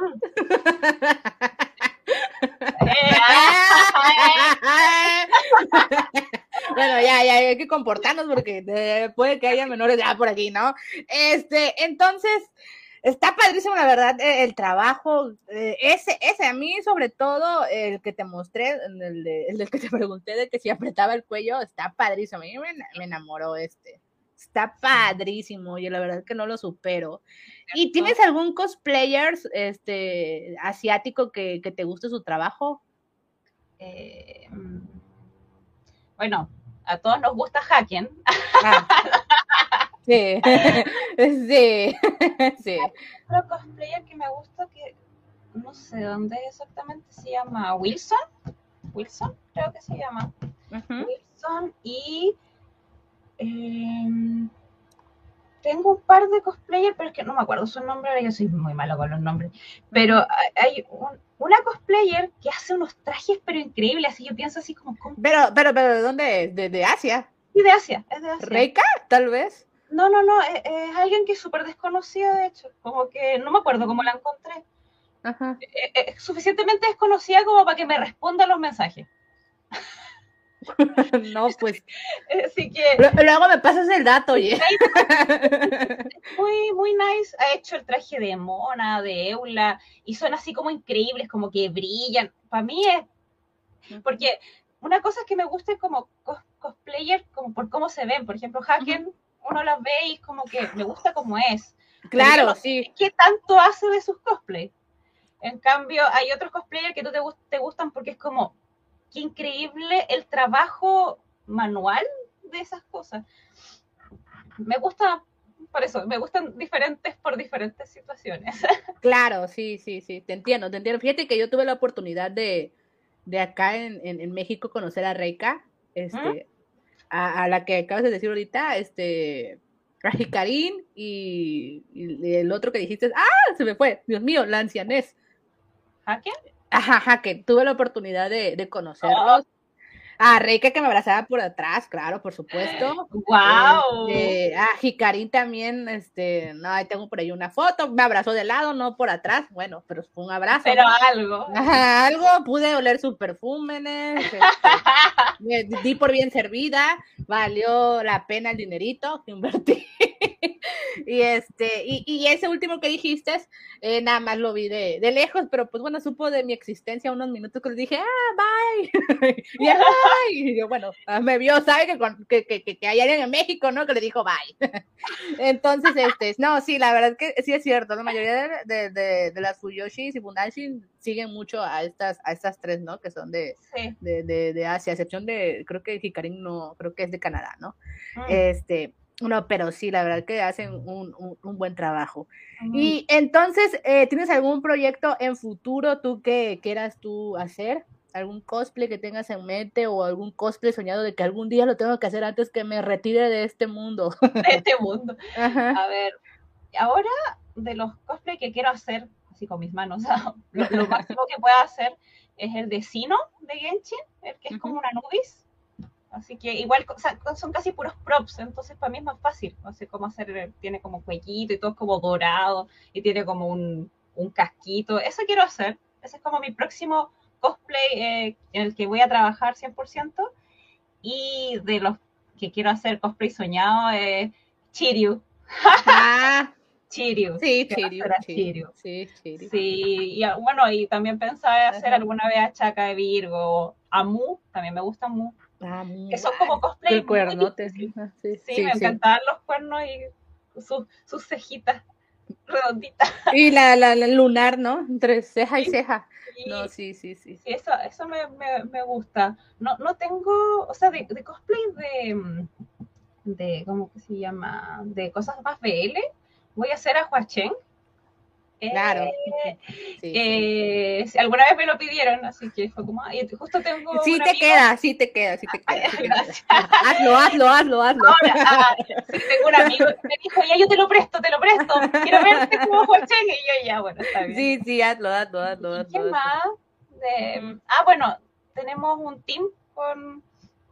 bueno, ya, ya, hay que comportarnos porque eh, puede que haya menores edad por aquí, ¿no? Este, entonces, está padrísimo, la verdad, eh, el trabajo, eh, ese, ese, a mí sobre todo, el que te mostré, el, de- el del que te pregunté de que si apretaba el cuello, está padrísimo, a mí me, me enamoró este. Está padrísimo, yo la verdad que no lo supero. ¿Y tienes algún cosplayer este, asiático que, que te guste su trabajo? eh, mm, bueno, a todos nos gusta Haken. Ah. Sí, sí, sí. Otro cosplayer que me gusta que no sé dónde exactamente se llama Wilson. Wilson, creo que se llama. Wilson y em, tengo un par de cosplayers, pero es que no me acuerdo su nombre, ahora yo soy muy malo con los nombres. Pero hay- un- una cosplayer que hace unos trajes pero increíbles, y yo pienso así como, ¿cómo? Pero, pero, pero, ¿de dónde es? ¿De, de Asia? Y de Asia, es de Asia. ¿Reika, tal vez? No, no, no, es, es alguien que es súper desconocida, de hecho, como que no me acuerdo cómo la encontré. Ajá. Eh, eh, Es suficientemente desconocida como para que me responda los mensajes. No, pues. Así que Lu- Luego me pasas el dato, oye. muy, muy nice. Ha hecho el traje de Mona, de Eula, y son así como increíbles, como que brillan. Para mí es. Porque una cosa es que me guste como cos- cosplayer, como por cómo se ven. Por ejemplo, Haken uno las ve y es como que me gusta como es. Claro, sí. ¿Qué tanto hace de sus cosplays? En cambio, hay otros cosplayers que tú te, te gustan porque es como, qué increíble el trabajo manual de esas cosas. Me gusta, por eso, me gustan diferentes por diferentes situaciones. Claro, sí, sí, sí, te entiendo, te entiendo. Fíjate que yo tuve la oportunidad de, de acá en, en, México conocer a Reika, este, a, a, la que acabas de decir ahorita, este, a y, y, el otro que dijiste, ¡ah! Se me fue, Dios mío, la ancianés. ¿Hacker? Ajá, Hacker, tuve la oportunidad de, de conocerlos. A Reika que me abrazaba por atrás, claro, por supuesto. ¡Wow! Este, a Jicarín también, este, no, ahí tengo por ahí una foto, me abrazó de lado, no por atrás, bueno, pero fue un abrazo. Pero algo. Ajá, algo, pude oler sus perfúmenes, este, me di por bien servida, valió la pena el dinerito que invertí. Y este, y, y, ese último que dijiste, eh, nada más lo vi de, de, lejos, pero pues bueno, supo de mi existencia unos minutos que le dije, ah, bye. y, bye. y yo, bueno, ah, me vio, sabe que, que, que, que, hay alguien en México, ¿no? Que le dijo bye. Entonces, este, no, sí, la verdad es que sí es cierto, la mayoría de, de, de las Fuyoshis y Bundanshin siguen mucho a estas, a estas tres, ¿no? Que son de, sí. de, de, de, Asia, a excepción de, creo que Hikarin no, creo que es de Canadá, ¿no? Mm. Este, no, pero sí, la verdad que hacen un, un, un buen trabajo. Y entonces, eh, ¿tienes algún proyecto en futuro tú que quieras tú hacer? ¿Algún cosplay que tengas en mente o algún cosplay soñado de que algún día lo tengo que hacer antes que me retire de este mundo? De este mundo. Ajá. A ver, ahora de los cosplay que quiero hacer, así con mis manos, lo, lo máximo que pueda hacer es el de Sino de Genshin, el que es uh -huh. como una nubis Así que igual o sea, son casi puros props, entonces para mí es más fácil. No sé cómo hacer, tiene como cuellito y todo es como dorado y tiene como un, un casquito. Eso quiero hacer. Ese es como mi próximo cosplay eh, en el que voy a trabajar 100%. Y de los que quiero hacer cosplay soñado es Chiryu. Ah, Chiryu. Sí, Chiryu. Chiryu. Sí, Chiryu. Sí, y bueno, y también pensaba hacer Ajá. alguna vez a Chaka de Virgo, a Mu, también me gusta Mu. Ah, que son como cosplay. El cuernote. Sí, sí, sí, me encantaban los cuernos y sus, sus cejitas redonditas. Y la, la, la, lunar, ¿no? Entre ceja y ceja. No, sí, sí, sí. sí eso eso me, me, me, gusta. No, no tengo, o sea, de, de cosplay de, de, ¿cómo que se llama? De cosas más BL. Voy a hacer a Huacheng. Claro. Eh, sí, eh, sí. Alguna vez me lo pidieron, así que fue como, y justo tengo. Sí te amigo... queda, sí te queda, sí te queda. Sí Gracias. Hazlo, hazlo, hazlo, hazlo. Ahora, ah, sí, tengo un amigo que me dijo, ya yo te lo presto, te lo presto. Quiero verte como Juanchen. Y yo, ya, bueno, está bien. Sí, sí, hazlo, hazlo, hazlo. hazlo ¿Qué más? De... Ah, bueno, tenemos un team con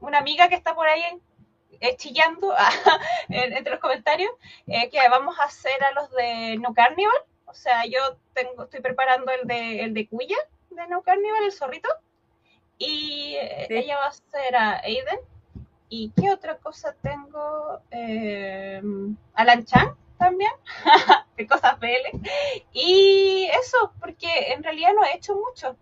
una amiga que está por ahí chillando entre los comentarios, eh, que vamos a hacer a los de No Carnival o sea, yo tengo, estoy preparando el de, el de Cuya, de No Carnival, el zorrito. Y sí. ella va a ser a Aiden. ¿Y qué otra cosa tengo? Eh, Alan Chan también. qué cosas PL. Y eso, porque en realidad no he hecho mucho.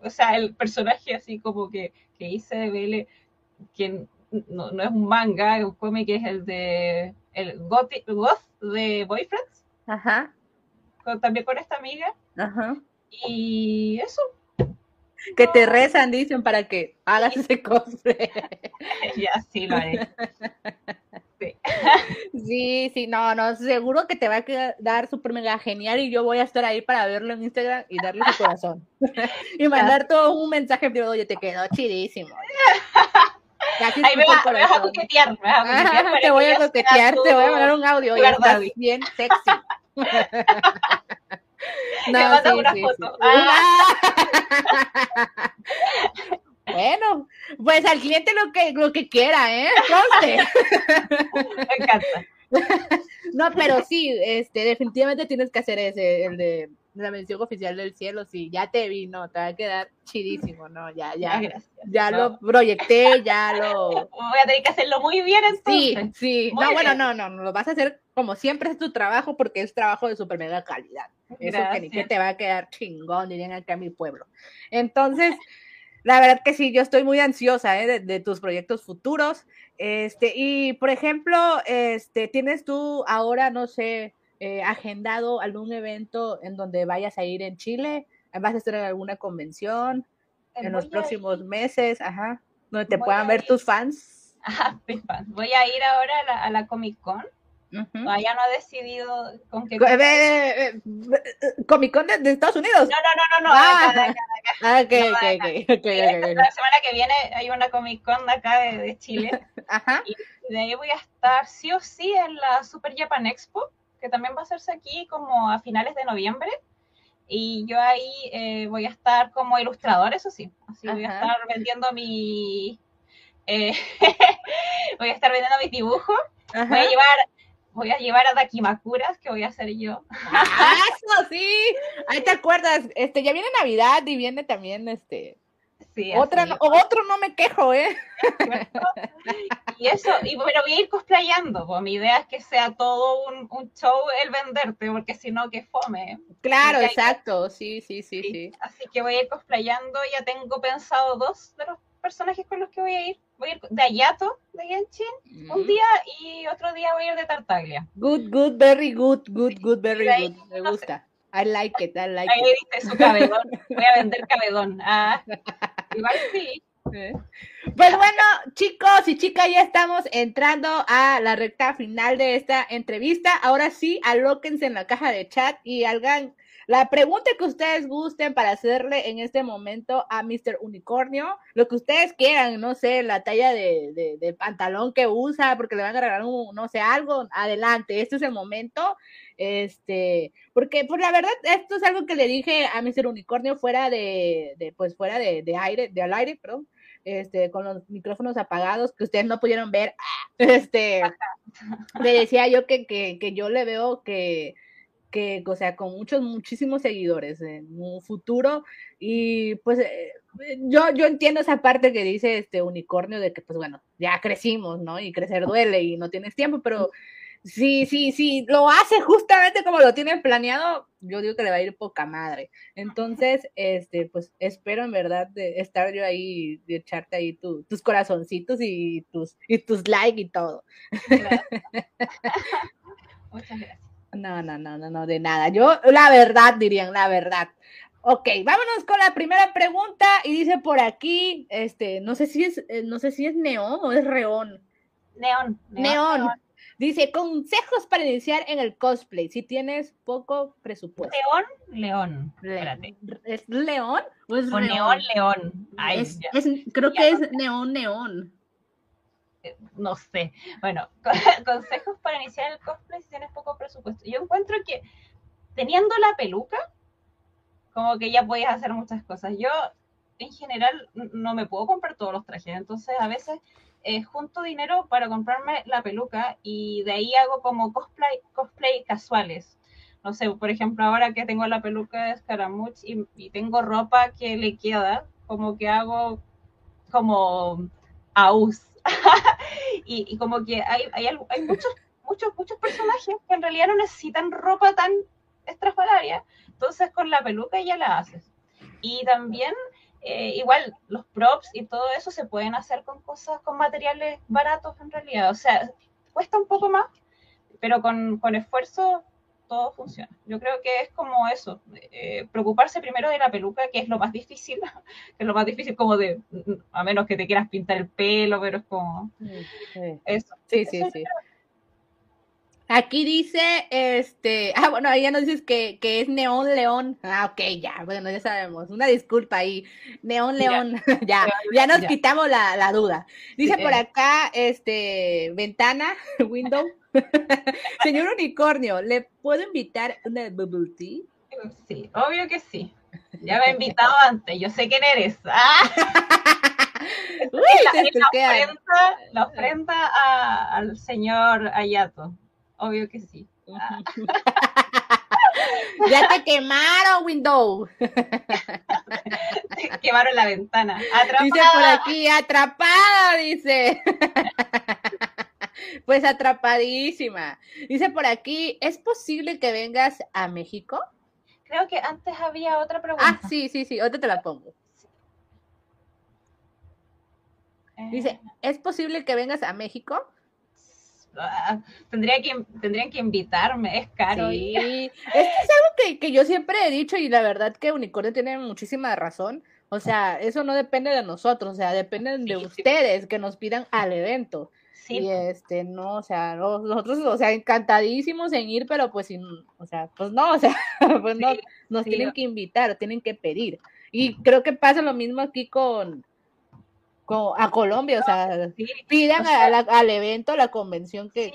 O sea, el personaje así como que, que hice de BL, que no, no, es un manga, es un cómic, es el de el Goth, Goth de Boyfriends. Ajá con, también con esta amiga. Ajá. Y eso. Que te rezan, dicen, para que hagas ese cosplay. ya sí lo haré. Sí. sí, sí, no, no, seguro que te va a quedar súper mega genial y yo voy a estar ahí para verlo en Instagram y darle su corazón. y mandar todo un mensaje privado, oye, te quedó chidísimo. Casi Ahí me, va, me vas a coquetear, me vas a coquetear Ajá, te voy a coquetear, te voy a mandar un audio, y bien sexy. no, sí, una sí, foto. Sí. Ah. bueno, pues al cliente lo que, lo que quiera, ¿eh? Me encanta. No, pero sí, este, definitivamente tienes que hacer ese, el de la mención oficial del cielo, sí, ya te vi, no, te va a quedar chidísimo, ¿no? Ya, ya, ya no. lo proyecté, ya lo... Voy a tener que hacerlo muy bien entonces. Sí, sí, Muy no, bueno, bien. no, no, no, lo vas a hacer como siempre es tu trabajo porque es trabajo de super mega calidad. Eso que ni que te va a quedar chingón, dirían acá en mi pueblo. Entonces, la verdad que sí, yo estoy muy ansiosa ¿eh? de, de tus proyectos futuros Este, y por ejemplo, este, ¿tienes tú ahora, no sé, eh, agendado algún evento en donde vayas a ir en Chile? ¿Vas a estar en alguna convención en los próximos meses? Ajá, donde te puedan ver tus fans. Ajá, mis fans. Voy a ir ahora a la, a la Comic Con Todavía no he decidido con qué. ¿Comic Con de, Estados Unidos? No, no, no, no, no. Ah, acá, acá, La semana que viene hay una Comic Con de acá de, Chile. Ajá. Y de ahí voy a estar sí o sí en la Super Japan Expo, que también va a hacerse aquí como a finales de noviembre. Y yo ahí eh, voy a estar como ilustrador, eso sí. Así voy a estar vendiendo mi. Eh, voy a estar vendiendo mis dibujos. Voy a llevar voy a llevar a Dakimakuras, que voy a hacer yo. Ah, eso sí. Ahí te acuerdas, este, ya viene Navidad y viene también este. Sí, Otra, o otro no me quejo, ¿eh? Y eso, y bueno, voy a ir cosplayando, pues mi idea es que sea todo un, un show el venderte, porque si no, que fome. Claro, exacto, sí, sí, sí, sí, Así que voy a ir cosplayando, ya tengo pensado dos de los personajes con los que voy a ir. Voy a ir de Ayato, de Genshin, un día y otro día voy a ir de Tartaglia. Good, good, very good, good, good, very good. Me gusta. I like it, I like Ahí it. viste su cabedón. Voy a vender cabedón. Ah, Pues bueno, chicos y chicas, ya estamos entrando a la recta final de esta entrevista. Ahora sí, alóquense en la caja de chat y hagan la pregunta que ustedes gusten para hacerle en este momento a Mr. Unicornio, lo que ustedes quieran, no sé, la talla de, de, pantalón que usa, porque le van a regalar un, no sé, algo, adelante, este es el momento. Este, porque, pues la verdad, esto es algo que le dije a Mr. Unicornio fuera de, de pues fuera de, de aire, de al aire, perdón, este, con los micrófonos apagados que ustedes no pudieron ver, este, le decía yo que, que, que yo le veo que, que, o sea, con muchos, muchísimos seguidores en un futuro. Y pues eh, yo, yo entiendo esa parte que dice este unicornio de que, pues bueno, ya crecimos, ¿no? Y crecer duele y no tienes tiempo, pero sí, sí, sí, lo hace justamente como lo tienen planeado, yo digo que le va a ir poca madre. Entonces, este, pues espero en verdad de estar yo ahí, de echarte ahí tus corazoncitos y tus, y tus likes y todo. Muchas gracias. No, no, no, no, no, de nada. Yo, la verdad, dirían, la verdad. Ok, vámonos con la primera pregunta y dice por aquí, este, no sé si es, eh, no sé si es neón o es reón. Neón. Neón. Dice, consejos para iniciar en el cosplay si tienes poco presupuesto. León, león. ¿Es león o es neón, león? creo que es neón, neón no sé. Bueno, consejos para iniciar el cosplay si tienes poco presupuesto. Yo encuentro que teniendo la peluca, como que ya puedes hacer muchas cosas. Yo, en general, no me puedo comprar todos los trajes, entonces a veces eh, junto dinero para comprarme la peluca y de ahí hago como cosplay, cosplay casuales. No sé, por ejemplo, ahora que tengo la peluca de Scaramouche y, y tengo ropa que le queda, como que hago como aus y, como que hay, hay, hay, muchos, muchos, muchos personajes que en realidad no necesitan ropa tan estrafalaria, entonces con la peluca ya la haces. Y también, eh, igual, los props y todo eso se pueden hacer con cosas, con materiales baratos en realidad, o sea, cuesta un poco más, pero con, con esfuerzo todo funciona. Yo creo que es como eso, eh, preocuparse primero de la peluca, que es lo más difícil, que es lo más difícil como de, a menos que te quieras pintar el pelo, pero es como sí, eso. Sí, sí, sí. Aquí dice, este, ah, bueno, ahí ya nos dices que, que es Neón León. Ah, ok, ya, bueno, ya sabemos. Una disculpa ahí. Neón León, ya, ya, nos quitamos la, la, duda. Dice por acá, este, ventana, window. Señor Unicornio, ¿le puedo invitar una bubble tea? Sí, obvio que sí. Ya me he invitado antes, yo sé quién eres. ¡Ah! Uy, la, ofrenda, al señor Ayato. Obvio que sí. Ah. ya te quemaron, Windows. quemaron la ventana. Dice por aquí, atrapada, dice. Pues atrapadísima. Dice por aquí, ¿es posible que vengas a México? Creo que antes había otra pregunta. Ah, sí, sí, sí, otra te la pongo. Dice, eh. ¿es posible que vengas a México? Ah, tendría que, tendrían que invitarme, es caro. Sí. es que es algo que, yo siempre he dicho y la verdad que Unicornio tiene muchísima razón. O sea, eso no depende de nosotros, o sea, depende de ustedes que nos pidan al evento. Sí. Y este, no, o sea, nosotros, o sea, encantadísimos en ir, pero pues, sin, o sea, pues no, o sea, pues no, nos tienen que invitar, tienen que pedir. Y creo que pasa lo mismo aquí con, a Colombia, o sea, pidan al evento, a la convención que...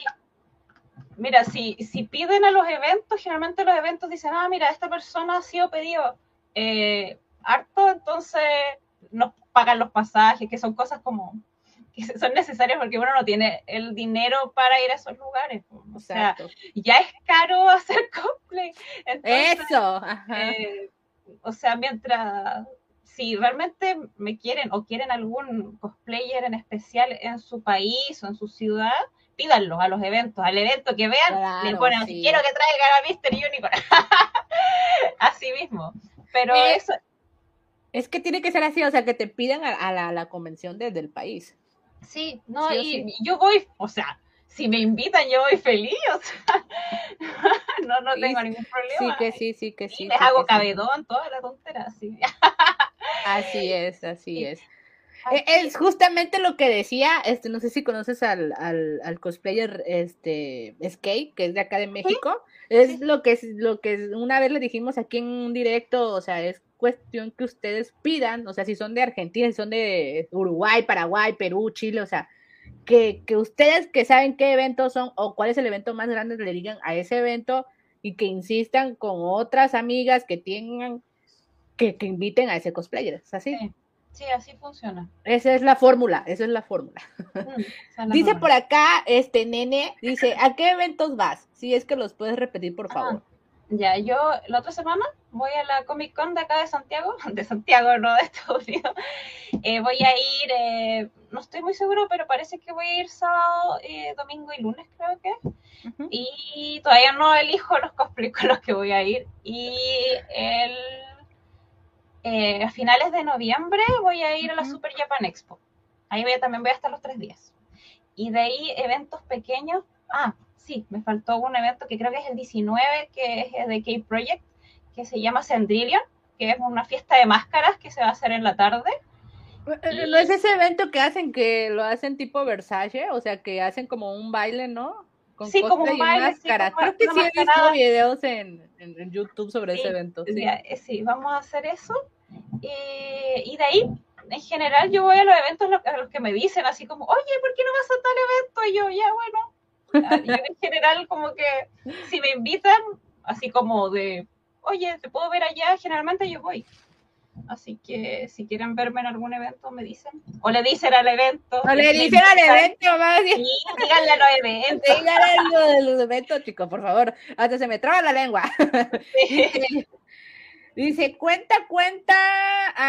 Mira, si, si piden a los eventos, generalmente los eventos dicen, ah, mira, esta persona ha sido pedido eh, harto, entonces nos pagan los pasajes, que son cosas como que son necesarias porque uno no tiene el dinero para ir a esos lugares. O sea, ya es caro hacer cosplay. Eso. Eh, o sea, mientras si realmente me quieren o quieren algún cosplayer en especial en su país o en su ciudad, pídanlo a los eventos, al evento que vean, le ponen, quiero que traigan a Mr. Unicorn. así mismo. Pero eh, eso... Es que tiene que ser así, o sea, que te pidan a, la, convención desde el país. Sí, no, y yo voy, o sea, si me invitan, yo voy feliz, o sea, no, no tengo ningún problema. Sí, que sí, sí, que sí. les hago cabedón, toda la tontera, así. Así es, así es. E, es justamente lo que decía, este, no sé si conoces al, al, cosplayer este Skate, que es de acá de México. Es lo que es lo que una vez le dijimos aquí en un directo, o sea, es cuestión que ustedes pidan, o sea, si son de Argentina, si son de Uruguay, Paraguay, Perú, Chile, o sea, que, que ustedes que saben qué eventos son o cuál es el evento más grande, le digan a ese evento y que insistan con otras amigas que tengan que, inviten a ese cosplayer. ¿Es así? Sí. así funciona. Esa es la fórmula, esa es la fórmula. Mm, dice por acá, este nene, dice, ¿a qué eventos vas? Si es que los puedes repetir, por favor. ya, yo la otra semana voy a la Comic Con de acá de Santiago, de Santiago, no de Estados Unidos. Eh, voy a ir, eh, no estoy muy seguro, pero parece que voy a ir sábado, eh, domingo y lunes, creo que. Y todavía no elijo los cosplays con los que voy a ir. Y el eh, a finales de noviembre voy a ir a la Super Japan Expo. Ahí voy también voy a estar los tres días. Y de ahí eventos pequeños. Ah, sí, me faltó un evento que creo que es el 19, que es de K-Project, que se llama Sendrillion, que es una fiesta de máscaras que se va a hacer en la tarde. Eh, ¿No es ese evento que hacen que lo hacen tipo Versace? O sea, que hacen como un baile, ¿no? sí, como un baile. Creo que sí he visto videos en, en, YouTube sobre ese evento. Sí. Eh, sí. vamos a hacer eso. y de ahí, en general, yo voy a los eventos a los que me dicen así como, oye, ¿por qué no vas a tal evento? Y yo, ya, bueno. Ah, yo en general, como que si me invitan, así como de, oye, ¿te puedo ver allá? Generalmente yo voy. Así que si quieren verme en algún evento, me dicen. O le dicen al evento. O le dicen al evento, más. Sí, díganle los eventos. Díganle a los eventos, chicos, por favor. Hasta se me traba la lengua. Dice, cuenta, cuenta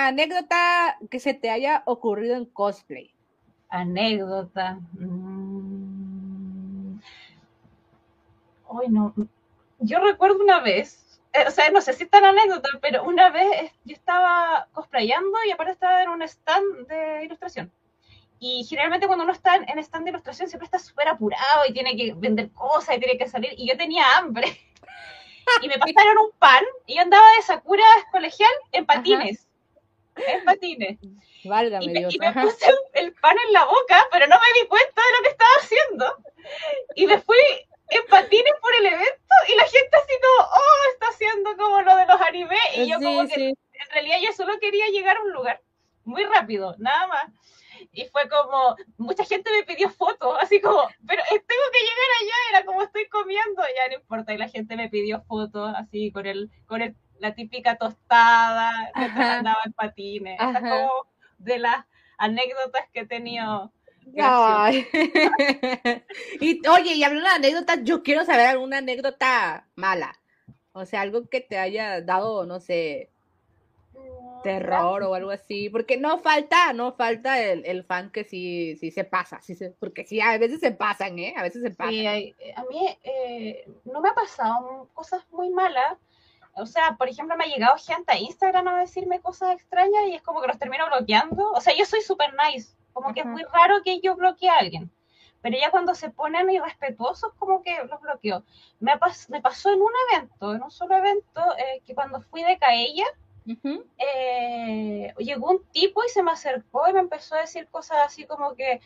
anécdota que se te haya ocurrido en cosplay. Anécdota. Mm. Ay, no. Yo recuerdo una vez o sea, no sé si es tan anécdota, pero una vez yo estaba cosplayando y aparte estaba en un stand de ilustración. Y generalmente cuando uno está en stand de ilustración siempre está súper apurado y tiene que vender cosas y tiene que salir. Y yo tenía hambre. Y me pasaron un pan y yo andaba de Sakura colegial en patines. En patines. Válgame y me, Dios. Y me puse el pan en la boca, pero no me di cuenta de lo que estaba haciendo. Y me fui en patines por el evento y la gente así como, oh, está haciendo como lo de los animes. Y yo como que en realidad yo solo quería llegar a un lugar muy rápido, nada más. Y fue como, mucha gente me pidió fotos, así como, pero tengo que llegar allá, era como estoy comiendo, ya no importa. Y la gente me pidió fotos así con el, con el, la típica tostada, que andaba en patines. Es como de las anécdotas que he tenido y oye, y hablando de anécdotas, yo quiero saber alguna anécdota mala. O sea, algo que te haya dado, no sé, terror o algo así. Porque no falta, no falta el, fan que sí, sí se pasa. Sí porque sí, a veces se pasan, ¿eh? A veces se pasan. Eh, a mí eh, no me ha pasado cosas muy malas. O sea, por ejemplo, me ha llegado gente a Instagram a decirme cosas extrañas y es como que los termino bloqueando. O sea, yo soy súper nice Como que es muy raro que yo bloquee a alguien. Pero ya cuando se ponen irrespetuosos, como que los bloqueo. Me, me pasó en un evento, en un solo evento, eh, que cuando fui de Caella, eh, llegó un tipo y se me acercó y me empezó a decir cosas así como que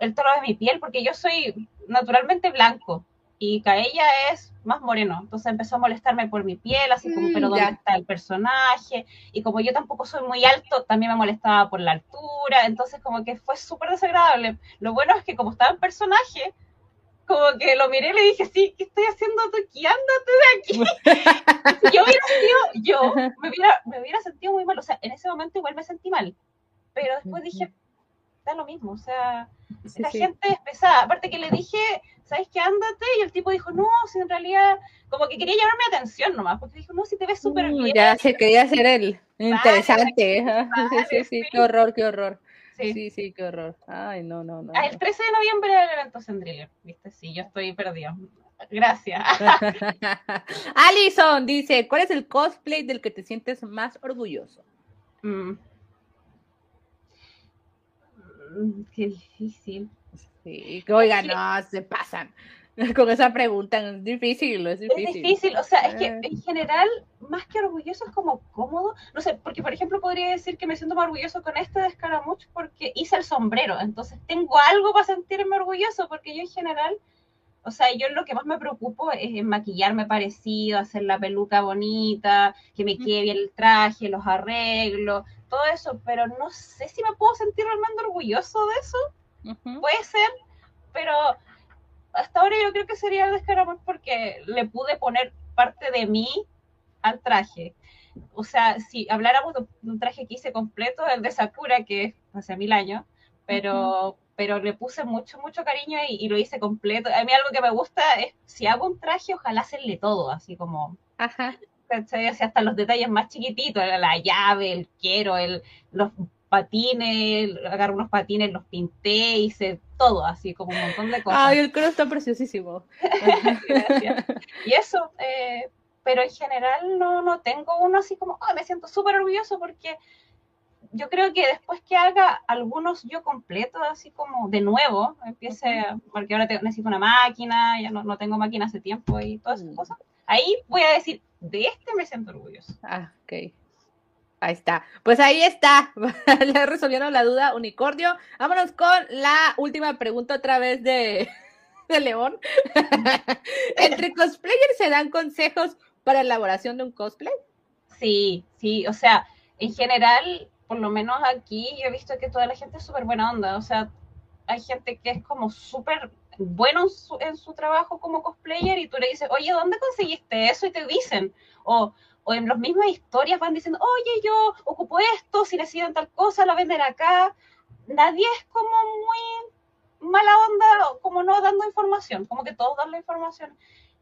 el tono de mi piel, porque yo soy naturalmente blanco y Kaella es más moreno. Entonces empezó a molestarme por mi piel, así como, pero mm, ¿dónde está el personaje? Y como yo tampoco soy muy alto, también me molestaba por la altura. Entonces como que fue súper desagradable. Lo bueno es que como estaba en personaje, como que lo miré y le dije, sí, ¿qué estoy haciendo aquí? Ándate de aquí. si yo hubiera sido yo, me hubiera, me hubiera sentido muy mal. O sea, en ese momento igual me sentí mal. Pero después dije, da lo mismo. O sea, la gente es pesada. Aparte que le dije, ¿sabes qué? Ándate. Y el tipo dijo, no, si en realidad, como que quería llamarme la atención nomás. Porque dijo, no, si te ves súper mm, bien. Ya se quería hacer el interesante. sí, sí, sí, qué horror, qué horror. Sí. sí, qué horror. Ay, no, no, no. Ah, el 13 de noviembre el evento Sendriller, ¿viste? Sí, yo estoy perdido. Gracias. Alison dice, ¿cuál es el cosplay del que te sientes más orgulloso? Mm. Mm, qué difícil. Sí, que oigan, no, se pasan. Con esa pregunta es difícil, es difícil. Es difícil, o sea, es que ah. en general, más que orgulloso, es como cómodo. No sé, porque por ejemplo podría decir que me siento más orgulloso con este de Escaramuch porque hice el sombrero, entonces tengo algo para sentirme orgulloso, porque yo en general, o sea, yo lo que más me preocupo es en maquillarme parecido, hacer la peluca bonita, que me quede bien el traje, los arreglos, todo eso, pero no sé si me puedo sentir realmente orgulloso de eso. Puede ser, pero hasta ahora yo creo que sería el de porque le pude poner parte de mí al traje. O sea, si habláramos de un traje que hice completo, el de Sakura, que es hace mil años, pero, pero le puse mucho, mucho cariño y, lo hice completo. A mí algo que me gusta es, si hago un traje, ojalá hacerle todo, así como... Ajá. hasta los detalles más chiquititos, la llave, el quiero, el, los patines, agarré unos patines, los pinté, hice todo, así como un montón de cosas. Ay, el color está preciosísimo. y eso, eh, pero en general no, no tengo uno así como, ay, me siento súper orgulloso porque yo creo que después que haga algunos yo completos, así como de nuevo, empiece, porque ahora necesito una máquina, ya no, no tengo máquina hace tiempo y todas esas mm. cosas, ahí voy a decir, de este me siento orgulloso. Ah, ok. Ahí está. Pues ahí está. Le resolvieron la duda, Unicornio. Vámonos con la última pregunta otra vez de, de León. ¿Entre cosplayers se dan consejos para elaboración de un cosplay? Sí, sí. O sea, en general, por lo menos aquí, yo he visto que toda la gente es súper buena onda. O sea, hay gente que es como súper bueno en su, en su, trabajo como cosplayer y tú le dices, oye, ¿dónde conseguiste eso? Y te dicen, o o en las mismas historias van diciendo, oye, yo ocupo esto, si necesitan tal cosa, lo venden acá. Nadie es como muy mala onda, como no dando información, como que todos dan la información.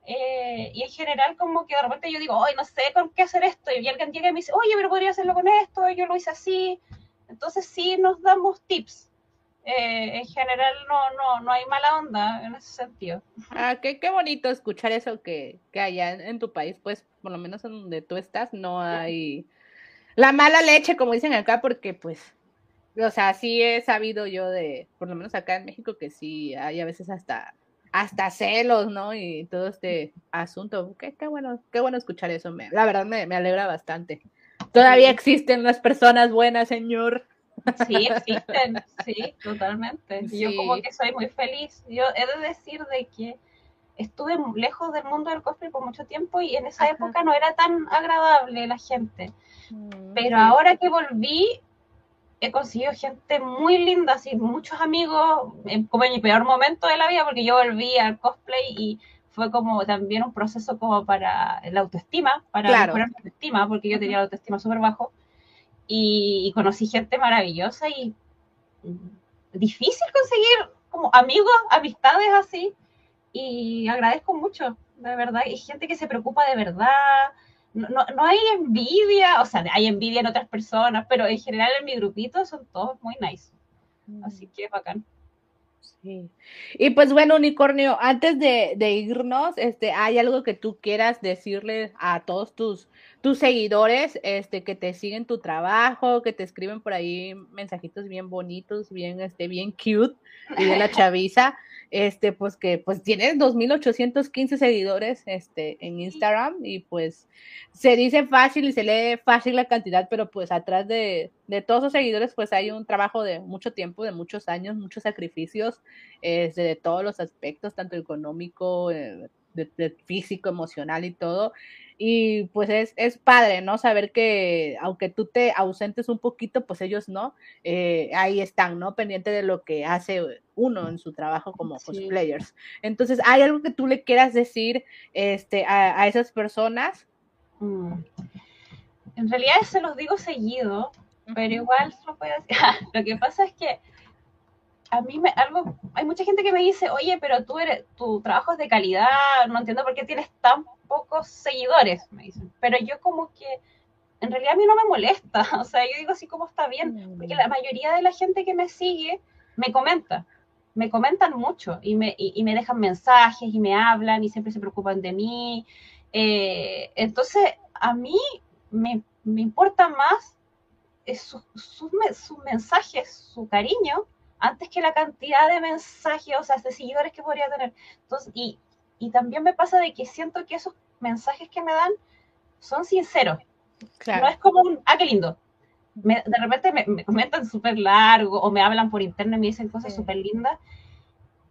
Eh, y en general como que de repente yo digo, ay, no sé con qué hacer esto, y alguien llega y me dice, oye, pero podría hacerlo con esto, yo lo hice así. Entonces sí nos damos tips. Eh, en general no, no, no hay mala onda en ese sentido. Ah, qué, qué bonito escuchar eso que, que allá en, tu país, pues, por lo menos en donde tú estás, no hay la mala leche, como dicen acá, porque pues, o sea, sí he sabido yo de, por lo menos acá en México, que sí hay a veces hasta hasta celos, ¿no? Y todo este asunto. Qué, qué bueno, qué bueno escuchar eso. Me, la verdad me, me alegra bastante. Todavía existen las personas buenas, señor. Sí, existen, sí, totalmente. Yo como que soy muy feliz. Yo he de decir de que estuve lejos del mundo del cosplay por mucho tiempo y en esa época no era tan agradable la gente. Mm, Pero ahora que volví, he conseguido gente muy linda, así, muchos amigos, como en mi peor momento de la vida, porque yo volví al cosplay y fue como también un proceso como para la autoestima, para mejorar la autoestima, porque yo tenía la autoestima súper bajo y, conocí gente maravillosa y difícil conseguir como amigos, amistades así y agradezco mucho, de verdad, hay gente que se preocupa de verdad, no, no, hay envidia, o sea, hay envidia en otras personas, pero en general en mi grupito son todos muy nice, así que es bacán. Sí. Y pues bueno, Unicornio, antes de, de, irnos, este, ¿hay algo que tú quieras decirle a todos tus, tus seguidores, este, que te siguen tu trabajo, que te escriben por ahí mensajitos bien bonitos, bien, este, bien cute, y de la chaviza? este, pues que pues tienes 2.815 seguidores este, en Instagram y pues se dice fácil y se lee fácil la cantidad, pero pues atrás de, de todos esos seguidores pues hay un trabajo de mucho tiempo, de muchos años, muchos sacrificios este, de todos los aspectos, tanto económico, eh, de, físico, emocional y todo. Y pues es, es, padre, ¿no? Saber que aunque tú te ausentes un poquito, pues ellos no, eh, ahí están, ¿no? Pendiente de lo que hace uno en su trabajo como cosplayers. Entonces, ¿hay algo que tú le quieras decir este, a, esas personas? Mm. En realidad se los digo seguido, pero igual lo puedo decir. lo que pasa es que a mí me, algo, hay mucha gente que me dice, oye, pero tú eres, tu trabajo es de calidad, no entiendo por qué tienes tan pocos seguidores, me dicen. Pero yo como que, en realidad a mí no me molesta, o sea, yo digo así como está bien, porque la mayoría de la gente que me sigue me comenta, me comentan mucho y me, y, me dejan mensajes y me hablan y siempre se preocupan de mí. Eh, entonces, a mí me, me importa más sus su, mensajes, su cariño, antes que la cantidad de mensajes, o sea, de seguidores que podría tener. Entonces, y, y también me pasa de que siento que esos mensajes que me dan son sinceros. No es como un, ah, qué lindo. de repente me, comentan súper largo o me hablan por internet y me dicen cosas súper lindas.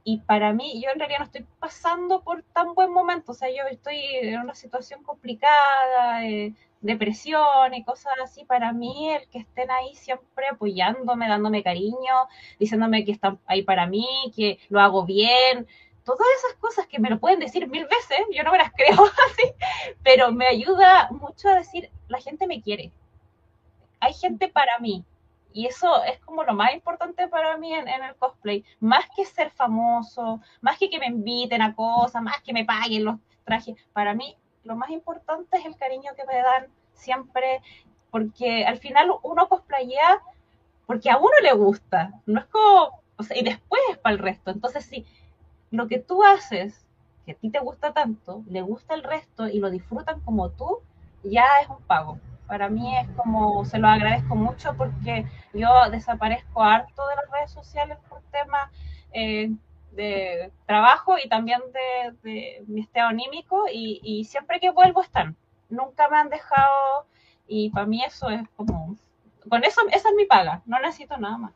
Y para mí, yo en realidad no estoy pasando por tan buen momento. O sea, yo estoy en una situación complicada, eh, depresión y cosas así, para mí el que estén ahí siempre apoyándome, dándome cariño, diciéndome que están ahí para mí, que lo hago bien, todas esas cosas que me lo pueden decir mil veces, yo no me las creo así, pero me ayuda mucho a decir, la gente me quiere, hay gente para mí. Y eso es como lo más importante para mí en, en el cosplay. Más que ser famoso, más que que me inviten a cosas, más que me paguen los trajes. Para mí lo más importante es el cariño que me dan siempre, porque al final uno cosplayea porque a uno le gusta, no es como, o sea, y después es para el resto. Entonces, si lo que tú haces, que a ti te gusta tanto, le gusta el resto y lo disfrutan como tú, ya es un pago. Para mí es como, se lo agradezco mucho porque yo desaparezco harto de las redes sociales por temas eh, de trabajo y también de, mi estado anímico y, siempre que vuelvo están. Nunca me han dejado y para mí eso es como, con eso, esa es mi paga, no necesito nada más.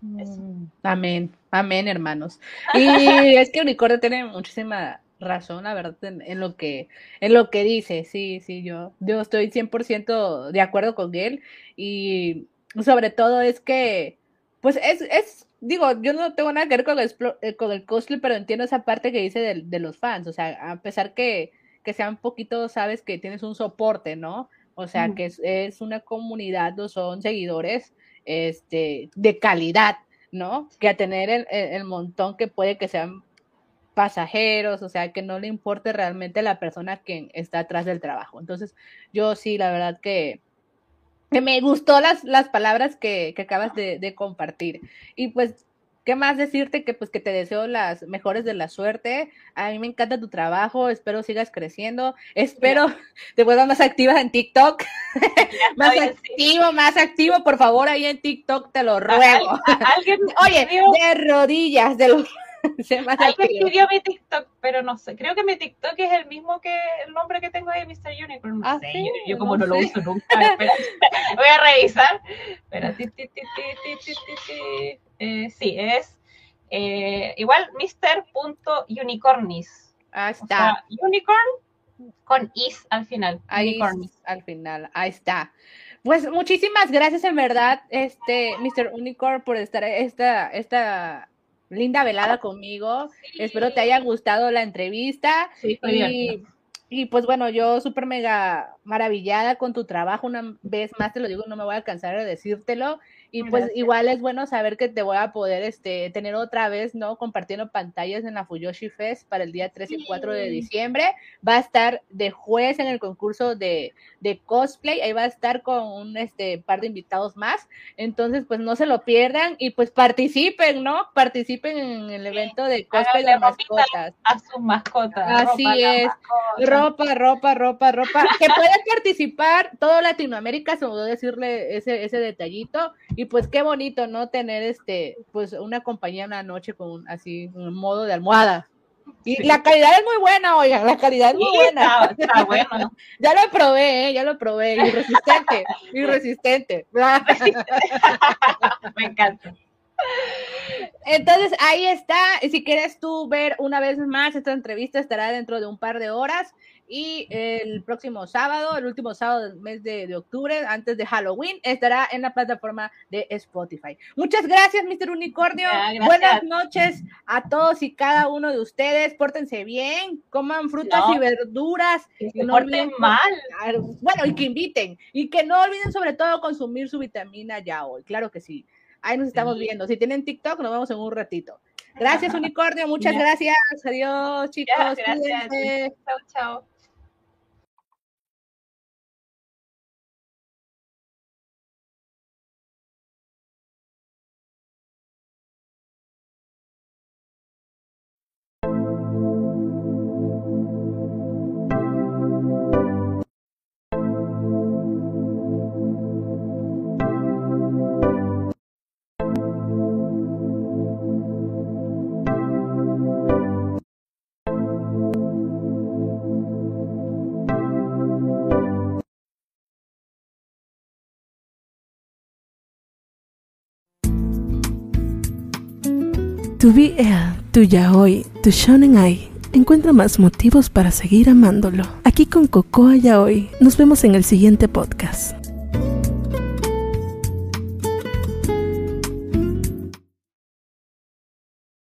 Mm, amén, amén, hermanos. Y es que Unicornio tiene muchísima razón, la verdad, en, lo que en lo que dice. Sí, sí, yo, yo estoy 100% de acuerdo con él y sobre todo es que, pues es, es digo, yo no tengo nada que ver con el, eh, con el cosplay, pero entiendo esa parte que dice de, de, los fans, o sea, a pesar que, que sea un poquito, sabes que tienes un soporte, ¿no? O sea, que es, es, una comunidad, no son seguidores este, de calidad, ¿no? Que a tener el, el, montón que puede que sean pasajeros, o sea, que no le importe realmente la persona que está atrás del trabajo. Entonces, yo sí, la verdad que, me gustó las, las palabras que, que acabas de, compartir. Y pues, ¿qué más decirte? Que pues que te deseo las mejores de la suerte. A mí me encanta tu trabajo, espero sigas creciendo, espero te vuelvas más activa en TikTok. más activo, más activo, por favor, ahí en TikTok te lo ruego. ¿Alguien Oye, de rodillas, de los Alguien escribió mi TikTok, pero no sé. Creo que mi TikTok es el mismo que el nombre que tengo ahí, Mr. Unicorn. Ah, yo, como no, lo uso nunca. voy a revisar. Espera, eh, sí, es eh, igual Mr.unicornis. Ahí está. unicorn con is al final. Ahí al final. Ahí está. Pues muchísimas gracias en verdad, este Mr. Unicorn, por estar esta, esta linda velada conmigo. Espero te haya gustado la entrevista. y, y, pues bueno, yo súper mega maravillada con tu trabajo. Una vez más te lo digo, no me voy a cansar de decírtelo. Y pues igual es bueno saber que te voy a poder este, tener otra vez, ¿no? Compartiendo pantallas en la Fuyoshi Fest para el día 3 y 4 de diciembre. Va a estar de juez en el concurso de, de cosplay. Ahí va a estar con un este, par de invitados más. Entonces, pues no se lo pierdan y pues participen, ¿no? Participen en el evento de cosplay de mascotas. A sus mascotas. Así es. Ropa, ropa, ropa, ropa. que pueden participar todo Latinoamérica, se me decirle ese, ese detallito. Y pues qué bonito, ¿no? Tener este, pues una compañía una noche con así, un modo de almohada. Y la calidad es muy buena, oigan, la calidad es muy buena. Está, bueno. ya lo probé, ¿eh? ya lo probé, irresistente, irresistente. Me encanta. Entonces ahí está. Si quieres tú ver una vez más esta entrevista, estará dentro de un par de horas. Y el próximo sábado, el último sábado del mes de, octubre, antes de Halloween, estará en la plataforma de Spotify. Muchas gracias, Mr. Unicornio. Buenas noches a todos y cada uno de ustedes. Pórtense bien, coman frutas y verduras. no olviden mal. Bueno, y que inviten. Y que no olviden sobre todo consumir su vitamina ya hoy. Claro que sí. Ahí nos estamos viendo. Si tienen TikTok, nos vemos en un ratito. Gracias, Unicornio. Muchas gracias. Adiós, chicos. Gracias. Chao, chao. Tu BL, tu Yaoi, tu Shonen Ai. Encuentra más motivos para seguir amándolo. Aquí con Cocoa Yaoi. Nos vemos en el siguiente podcast.